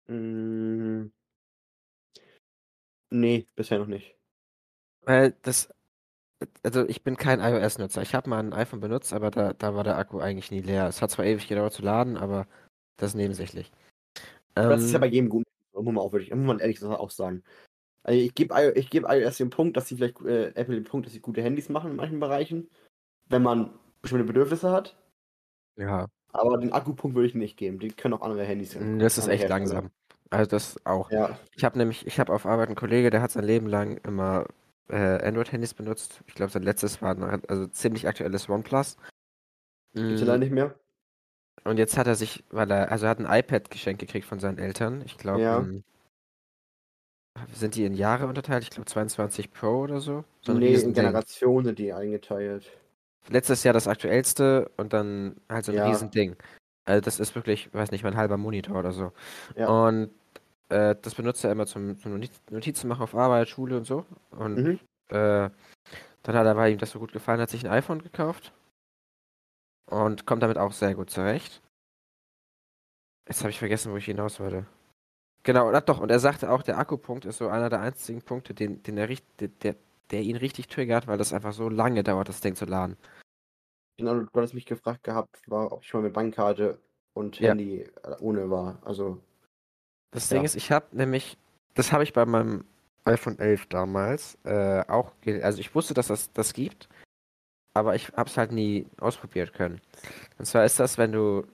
Mm, nee, bisher noch nicht. Weil das, also ich bin kein iOS-Nutzer. Ich habe mal ein iPhone benutzt, aber da, da war der Akku eigentlich nie leer. Es hat zwar ewig gedauert zu laden, aber das ist nebensächlich. das ist ja Ähm, bei jedem guten, muss man auch wirklich, muss man ehrlich gesagt auch sagen. Also ich gebe ich geb iOS den Punkt, dass sie vielleicht, äh, Apple den Punkt, dass sie gute Handys machen in manchen Bereichen, wenn man bestimmte Bedürfnisse hat. Ja, Aber den Akkupunkt würde ich nicht geben. Die können auch andere Handys mm, das ist echt Hersteller. langsam. Also das auch. Ja. Ich habe nämlich, ich habe auf Arbeit einen Kollege, der hat sein Leben lang immer äh, Android-Handys benutzt. Ich glaube, sein letztes war ein also ziemlich aktuelles OnePlus. Gibt's Mm, leider nicht mehr. Und jetzt hat er sich, weil er, also er hat ein iPad geschenkt gekriegt von seinen Eltern. Ich glaube, Ja. ähm, sind die in Jahre unterteilt? Ich glaube 22 Pro oder so. So nee, in. Generationen sind die eingeteilt. Letztes Jahr das aktuellste und dann halt so ein Ja. Riesending. Also das ist wirklich, weiß nicht, mein halber Monitor oder so. Ja. Und äh, das benutzt er immer zum, zum Notiz Notizen machen auf Arbeit, Schule und so. Und Mhm. äh, dann hat er, weil ihm das so gut gefallen hat, sich ein iPhone gekauft. Und kommt damit auch sehr gut zurecht. Jetzt habe ich vergessen, wo ich hinaus wollte. Genau, und, doch, und er sagte auch, der Akkupunkt ist so einer der einzigen Punkte, den, den er richt- der, der, der ihn richtig triggert, weil das einfach so lange dauert, das Ding zu laden. Genau, du hattest mich gefragt gehabt, war, ob ich mal mit Bankkarte und Ja. Handy äh, ohne war. Also, Das Ja. Ding ist, ich habe nämlich, das habe ich bei meinem iPhone 11 damals äh, auch, also ich wusste, dass das das gibt, aber ich habe es halt nie ausprobiert können. Und zwar ist das, wenn du,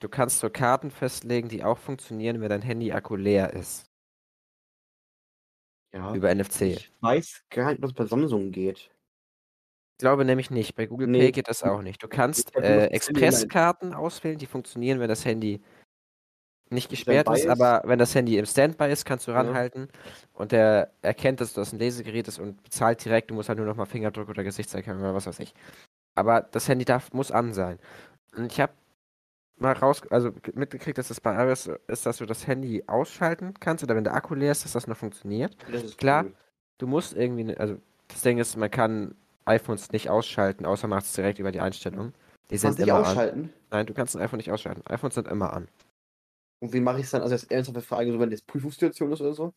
du kannst so Karten festlegen, die auch funktionieren, wenn dein Handy-Akku leer ist, ja. über NFC. Ich Ich weiß gar nicht, das bei Samsung geht. glaube nämlich nicht, bei Google Nee. Pay geht das auch nicht. Du kannst Ja, du äh, Expresskarten auswählen, die funktionieren, wenn das Handy nicht gesperrt ist, ist. aber wenn das Handy im Standby ist, kannst du Ja. ranhalten und der erkennt, dass das ein Lesegerät ist und bezahlt direkt. Du musst halt nur noch mal Fingerdruck oder Gesichtserkennung oder was weiß ich. Aber das Handy darf, muss an sein. Und ich habe mal raus, also ge- mitgekriegt, dass das bei iOS ist, dass du das Handy ausschalten kannst oder wenn der Akku leer ist, dass das noch funktioniert. Das ist Klar. cool. Du musst irgendwie, ne- also das Ding ist, man kann iPhones nicht ausschalten, außer macht es direkt über die Einstellung. Die Kannst sind nicht immer an. ausschalten. Nein, du kannst ein iPhone nicht ausschalten. iPhones sind immer an. Und wie mache ich es dann? Also, jetzt ernsthafte Frage, so wenn das Prüfungssituation ist oder so?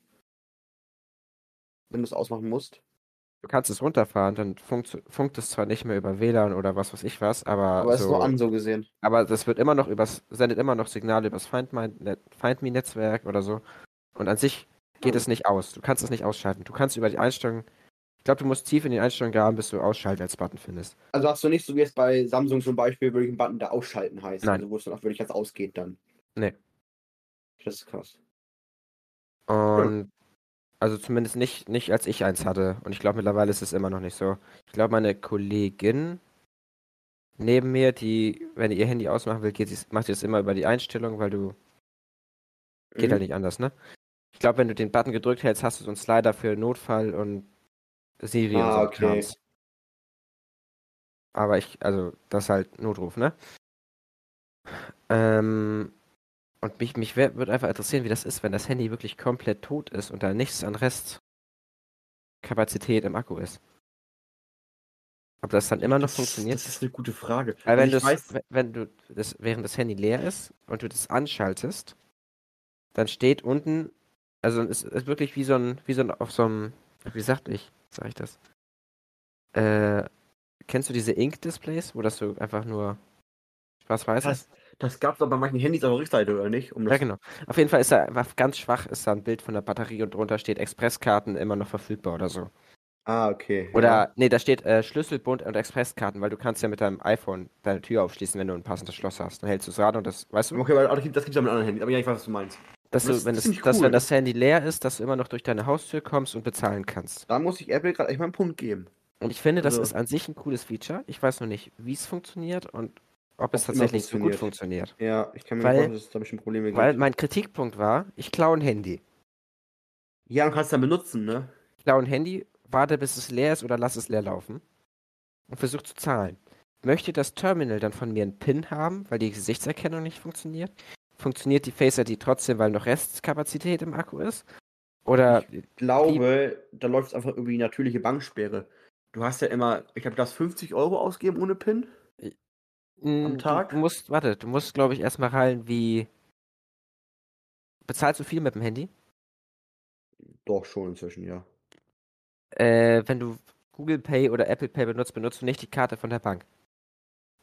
Wenn du es ausmachen musst. Du kannst es runterfahren, dann funkt, funkt es zwar nicht mehr über WLAN oder was weiß ich was, aber, Aber es ist so, nur an, so gesehen. aber das wird immer noch übers, sendet immer noch Signale übers Find My- Net- Find Me-Netzwerk oder so. Und an sich geht Hm. es nicht aus. Du kannst es nicht ausschalten. Du kannst über die Einstellung, ich glaube, du musst tief in die Einstellung graben, bis du Ausschalten als Button findest. Also hast du nicht so wie jetzt bei Samsung zum Beispiel wirklich einen Button, der ausschalten heißt. Nein. Also wo es dann auch wirklich als ausgeht dann. Nee. Das ist krass. Und also zumindest nicht, nicht als ich eins hatte. Und ich glaube, mittlerweile ist es immer noch nicht so. Ich glaube, meine Kollegin neben mir, die, wenn ihr Handy ausmachen will, geht macht sie das immer über die Einstellung, weil du Geht Mhm. halt nicht anders, ne? Ich glaube, wenn du den Button gedrückt hältst, hast du so einen Slider für Notfall und Siri und Ah, so okay. Krams. Aber ich, also, das ist halt Notruf, ne? Ähm, und mich, mich würde einfach interessieren, wie das ist, wenn das Handy wirklich komplett tot ist und da nichts an Restkapazität im Akku ist. Ob das dann immer noch das, funktioniert? Das ist eine gute Frage. Weil wenn, Also du's- weiß, we- wenn du das, während das Handy leer ist und du das anschaltest, dann steht unten, also es ist wirklich wie so ein, wie so ein auf so einem, wie sagt ich, sag ich das? Äh, kennst du diese Ink-Displays, wo das so einfach nur schwarz-weiß ist? Das, gab es aber bei manchen Handys auf der Rückseite, oder nicht? Um Ja, genau. Auf jeden Fall ist da einfach ganz schwach, ist da ein Bild von der Batterie und drunter steht Expresskarten immer noch verfügbar oder so. Ah, okay. Oder, Ja. nee, da steht äh, Schlüsselbund und Expresskarten, weil du kannst ja mit deinem iPhone deine Tür aufschließen, wenn du ein passendes Schloss hast. Dann hältst du es ran und das, weißt du? Okay, aber das gibt es ja mit anderen Handys. Aber ja, ich weiß, was du meinst. Dass, Das du, wenn, das, ziemlich dass cool. wenn das Handy leer ist, dass du immer noch durch deine Haustür kommst und bezahlen kannst. Da muss ich Apple gerade echt mal einen Punkt geben. Und ich finde, das Also- ist an sich ein cooles Feature. Ich weiß noch nicht, wie es funktioniert und ob es tatsächlich so gut funktioniert. Ja, ich kann mir Weil- vorstellen, dass es da bestimmt Probleme Weil gibt. mein Kritikpunkt war, ich klaue ein Handy. Ja, und kannst es dann benutzen, ne? Ich klaue ein Handy, warte, bis es leer ist oder lass es leer laufen und versuche zu zahlen. Möchte das Terminal dann von mir einen PIN haben, weil die Gesichtserkennung nicht funktioniert? Funktioniert die Face ID trotzdem, weil noch Restkapazität im Akku ist? Oder glaube, da läuft es einfach die natürliche Banksperre. Du hast ja immer, ich habe das 50 Euro ausgeben ohne PIN. Mm, Tag? Du, musst, warte, du musst, glaube ich, erstmal rein, wie. Bezahlst du viel mit dem Handy? Doch, schon inzwischen, ja. Äh, wenn du Google Pay oder Apple Pay benutzt, benutzt du nicht die Karte von der Bank.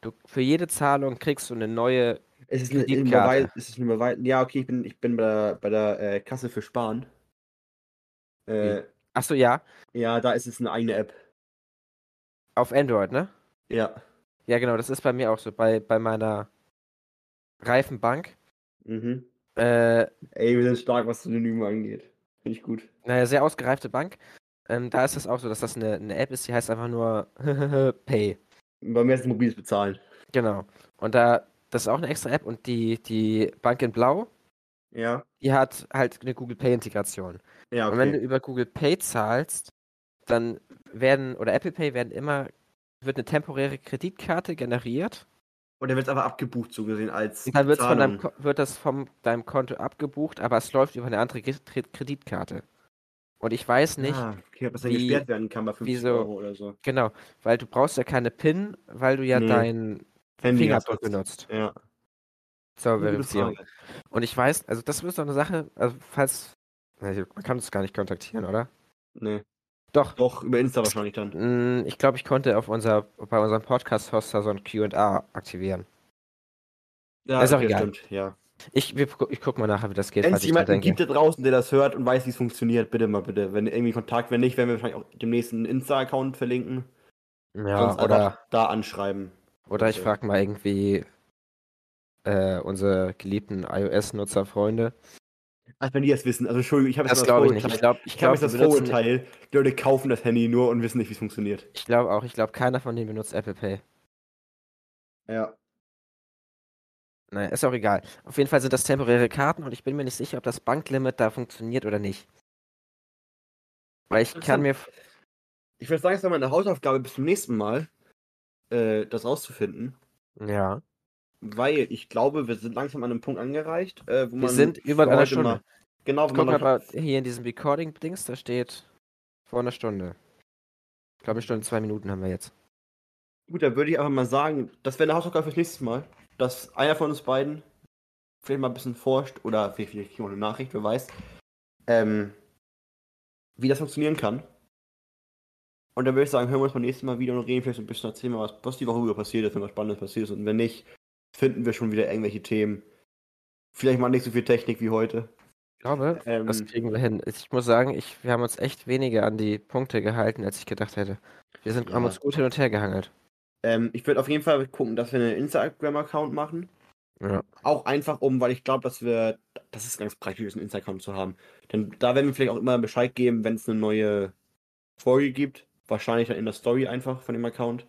Du, für jede Zahlung kriegst du eine neue. Es ist eine Kreditkarte. Es ist eine Überweisung. Ja, okay, ich bin, ich bin bei der, bei der äh, Kasse für Sparen. Äh, Achso, ja, ja, da ist es eine eigene App. auf Android, ne? Ja. Ja, genau, das ist bei mir auch so. Bei, bei meiner Reifenbank. Mhm. Äh, Ey, wir sind stark, was Synonyme angeht. Finde ich gut. naja, sehr ausgereifte Bank. Ähm, da ist es auch so, dass das eine, eine App ist, die heißt einfach nur Pay. Bei mir ist es mobiles Bezahlen. Genau. Und da, das ist auch eine extra App und die, die Bank in Blau, Ja. die hat halt eine Google Pay-Integration. Ja, Und wenn du okay. über Google Pay zahlst, dann werden, oder Apple Pay werden immer, wird eine temporäre Kreditkarte generiert Und der wird aber abgebucht, so gesehen, als und dann wird's von deinem, wird das von deinem Konto abgebucht, aber es läuft über eine andere Kreditkarte. Und ich weiß nicht, Ah, okay, ob das dann wie- gesperrt werden kann bei 50 wieso- Euro oder so. genau, weil du brauchst ja keine PIN, weil du ja Nee. dein Handy Fingerabdruck benutzt Ja. zur Verifizierung. Und ich weiß, also das ist doch eine Sache, also falls, na, man kann uns gar nicht kontaktieren, oder? Nee. Doch. Doch, über Insta wahrscheinlich dann. Mm, Ich glaube, ich konnte auf unser, bei unserem Podcast-Hoster so ein Q&A aktivieren. Ja, Ist auch okay, egal. stimmt, ja. Ich, wir, ich guck mal nachher, wie das geht, Wenn es jemanden gibt da draußen, der das hört und weiß, wie es funktioniert, bitte mal bitte. Wenn irgendwie Kontakt, wenn nicht, werden wir wahrscheinlich auch demnächst einen Insta-Account verlinken. Ja, Sonst oder, da anschreiben. oder ich Okay. frage mal irgendwie äh, unsere geliebten iOS-Nutzerfreunde. Als wenn die das wissen. Also Entschuldigung, ich habe Das mal glaube ich nicht. Ich glaube ich Ich glaub, das Vorurteil, die Leute kaufen das Handy nur und wissen nicht, wie es funktioniert. ich glaube auch, ich glaube, keiner von denen benutzt Apple Pay. Ja. Naja, ist auch egal. Auf jeden Fall sind das temporäre Karten und ich bin mir nicht sicher, ob das Banklimit da funktioniert oder nicht. Weil ich kann mir. Ich würde sagen, es war meine Hausaufgabe bis zum nächsten Mal, äh, das rauszufinden. Ja. Weil ich glaube, wir sind langsam an einem Punkt angereicht, äh, wo Wir man. sind über einer Stunde. Mal- genau, wo Guck man aber hier in diesem Recording-Dings, da steht vor einer Stunde. Ich glaube, eine Stunde, zwei Minuten haben wir jetzt. Gut, dann würde ich einfach mal sagen, das wäre eine Hausaufgabe fürs nächste Mal, dass einer von uns beiden vielleicht mal ein bisschen forscht oder vielleicht vielleicht wir eine Nachricht, wer weiß, ähm, wie das funktionieren kann. Und dann würde ich sagen, hören wir uns beim nächsten Mal wieder und reden vielleicht ein bisschen, erzählen wir, was, was die Woche über passiert ist, wenn was Spannendes passiert ist. Und wenn nicht, finden wir schon wieder irgendwelche Themen. Vielleicht mal nicht so viel Technik wie heute. Ich glaube, Ähm, das kriegen wir hin. Ich muss sagen, ich, wir haben uns echt weniger an die Punkte gehalten, als ich gedacht hätte. Wir sind, haben Ja. uns gut hin und her gehangelt. Ähm, ich würde auf jeden Fall gucken, dass wir einen Instagram-Account machen. Ja. Auch einfach um, weil ich glaube, dass wir, das ist ganz praktisch, einen Instagram zu haben. Denn da werden wir vielleicht auch immer Bescheid geben, wenn es eine neue Folge gibt. Wahrscheinlich dann in der Story einfach von dem Account.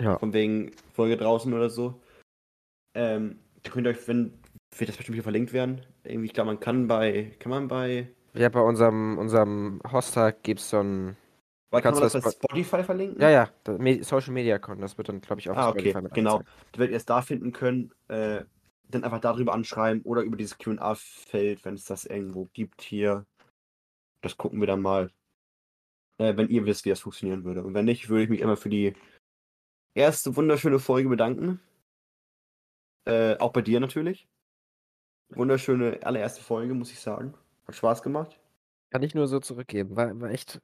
Ja. Von wegen Folge draußen oder so. Ähm, da könnt ihr euch, wenn, wird das bestimmt wieder verlinkt werden. Irgendwie, ich glaube, man kann bei, kann man bei, Ja, bei unserem, unserem Hoster gibt es so ein. bei kann man Kannst das bei Spotify verlinken? Ja, ja, das Social Media Account, das wird dann, glaube ich, auch Ah, auf okay, Spotify mit genau. Da werdet ihr es da finden können. Äh, dann einfach darüber anschreiben oder über dieses QA-Feld, wenn es das irgendwo gibt hier. Das gucken wir dann mal. Äh, wenn ihr wisst, wie das funktionieren würde. Und wenn nicht, würde ich mich einmal für die erste wunderschöne Folge bedanken. Äh, auch bei dir natürlich. Wunderschöne allererste Folge, muss ich sagen. Hat Spaß gemacht. Kann ich nur so zurückgeben. War, war echt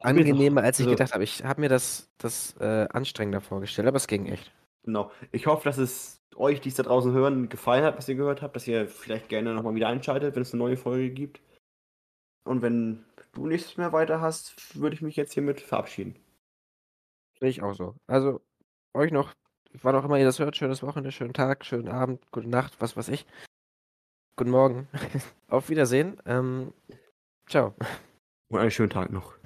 angenehmer, als ich also- gedacht habe. Ich habe mir das, das äh, anstrengender vorgestellt, aber es ging echt. Genau. Ich hoffe, dass es euch, die es da draußen hören, gefallen hat, was ihr gehört habt, dass ihr vielleicht gerne nochmal wieder einschaltet, wenn es eine neue Folge gibt. Und wenn du nichts mehr weiter hast, würde ich mich jetzt hiermit verabschieden. Sehe ich auch so. Also, euch noch, wann auch immer ihr das hört, schönes Wochenende, schönen Tag, schönen Abend, gute Nacht, was weiß ich. Guten Morgen. Auf Wiedersehen. Ähm, ciao. Und einen schönen Tag noch.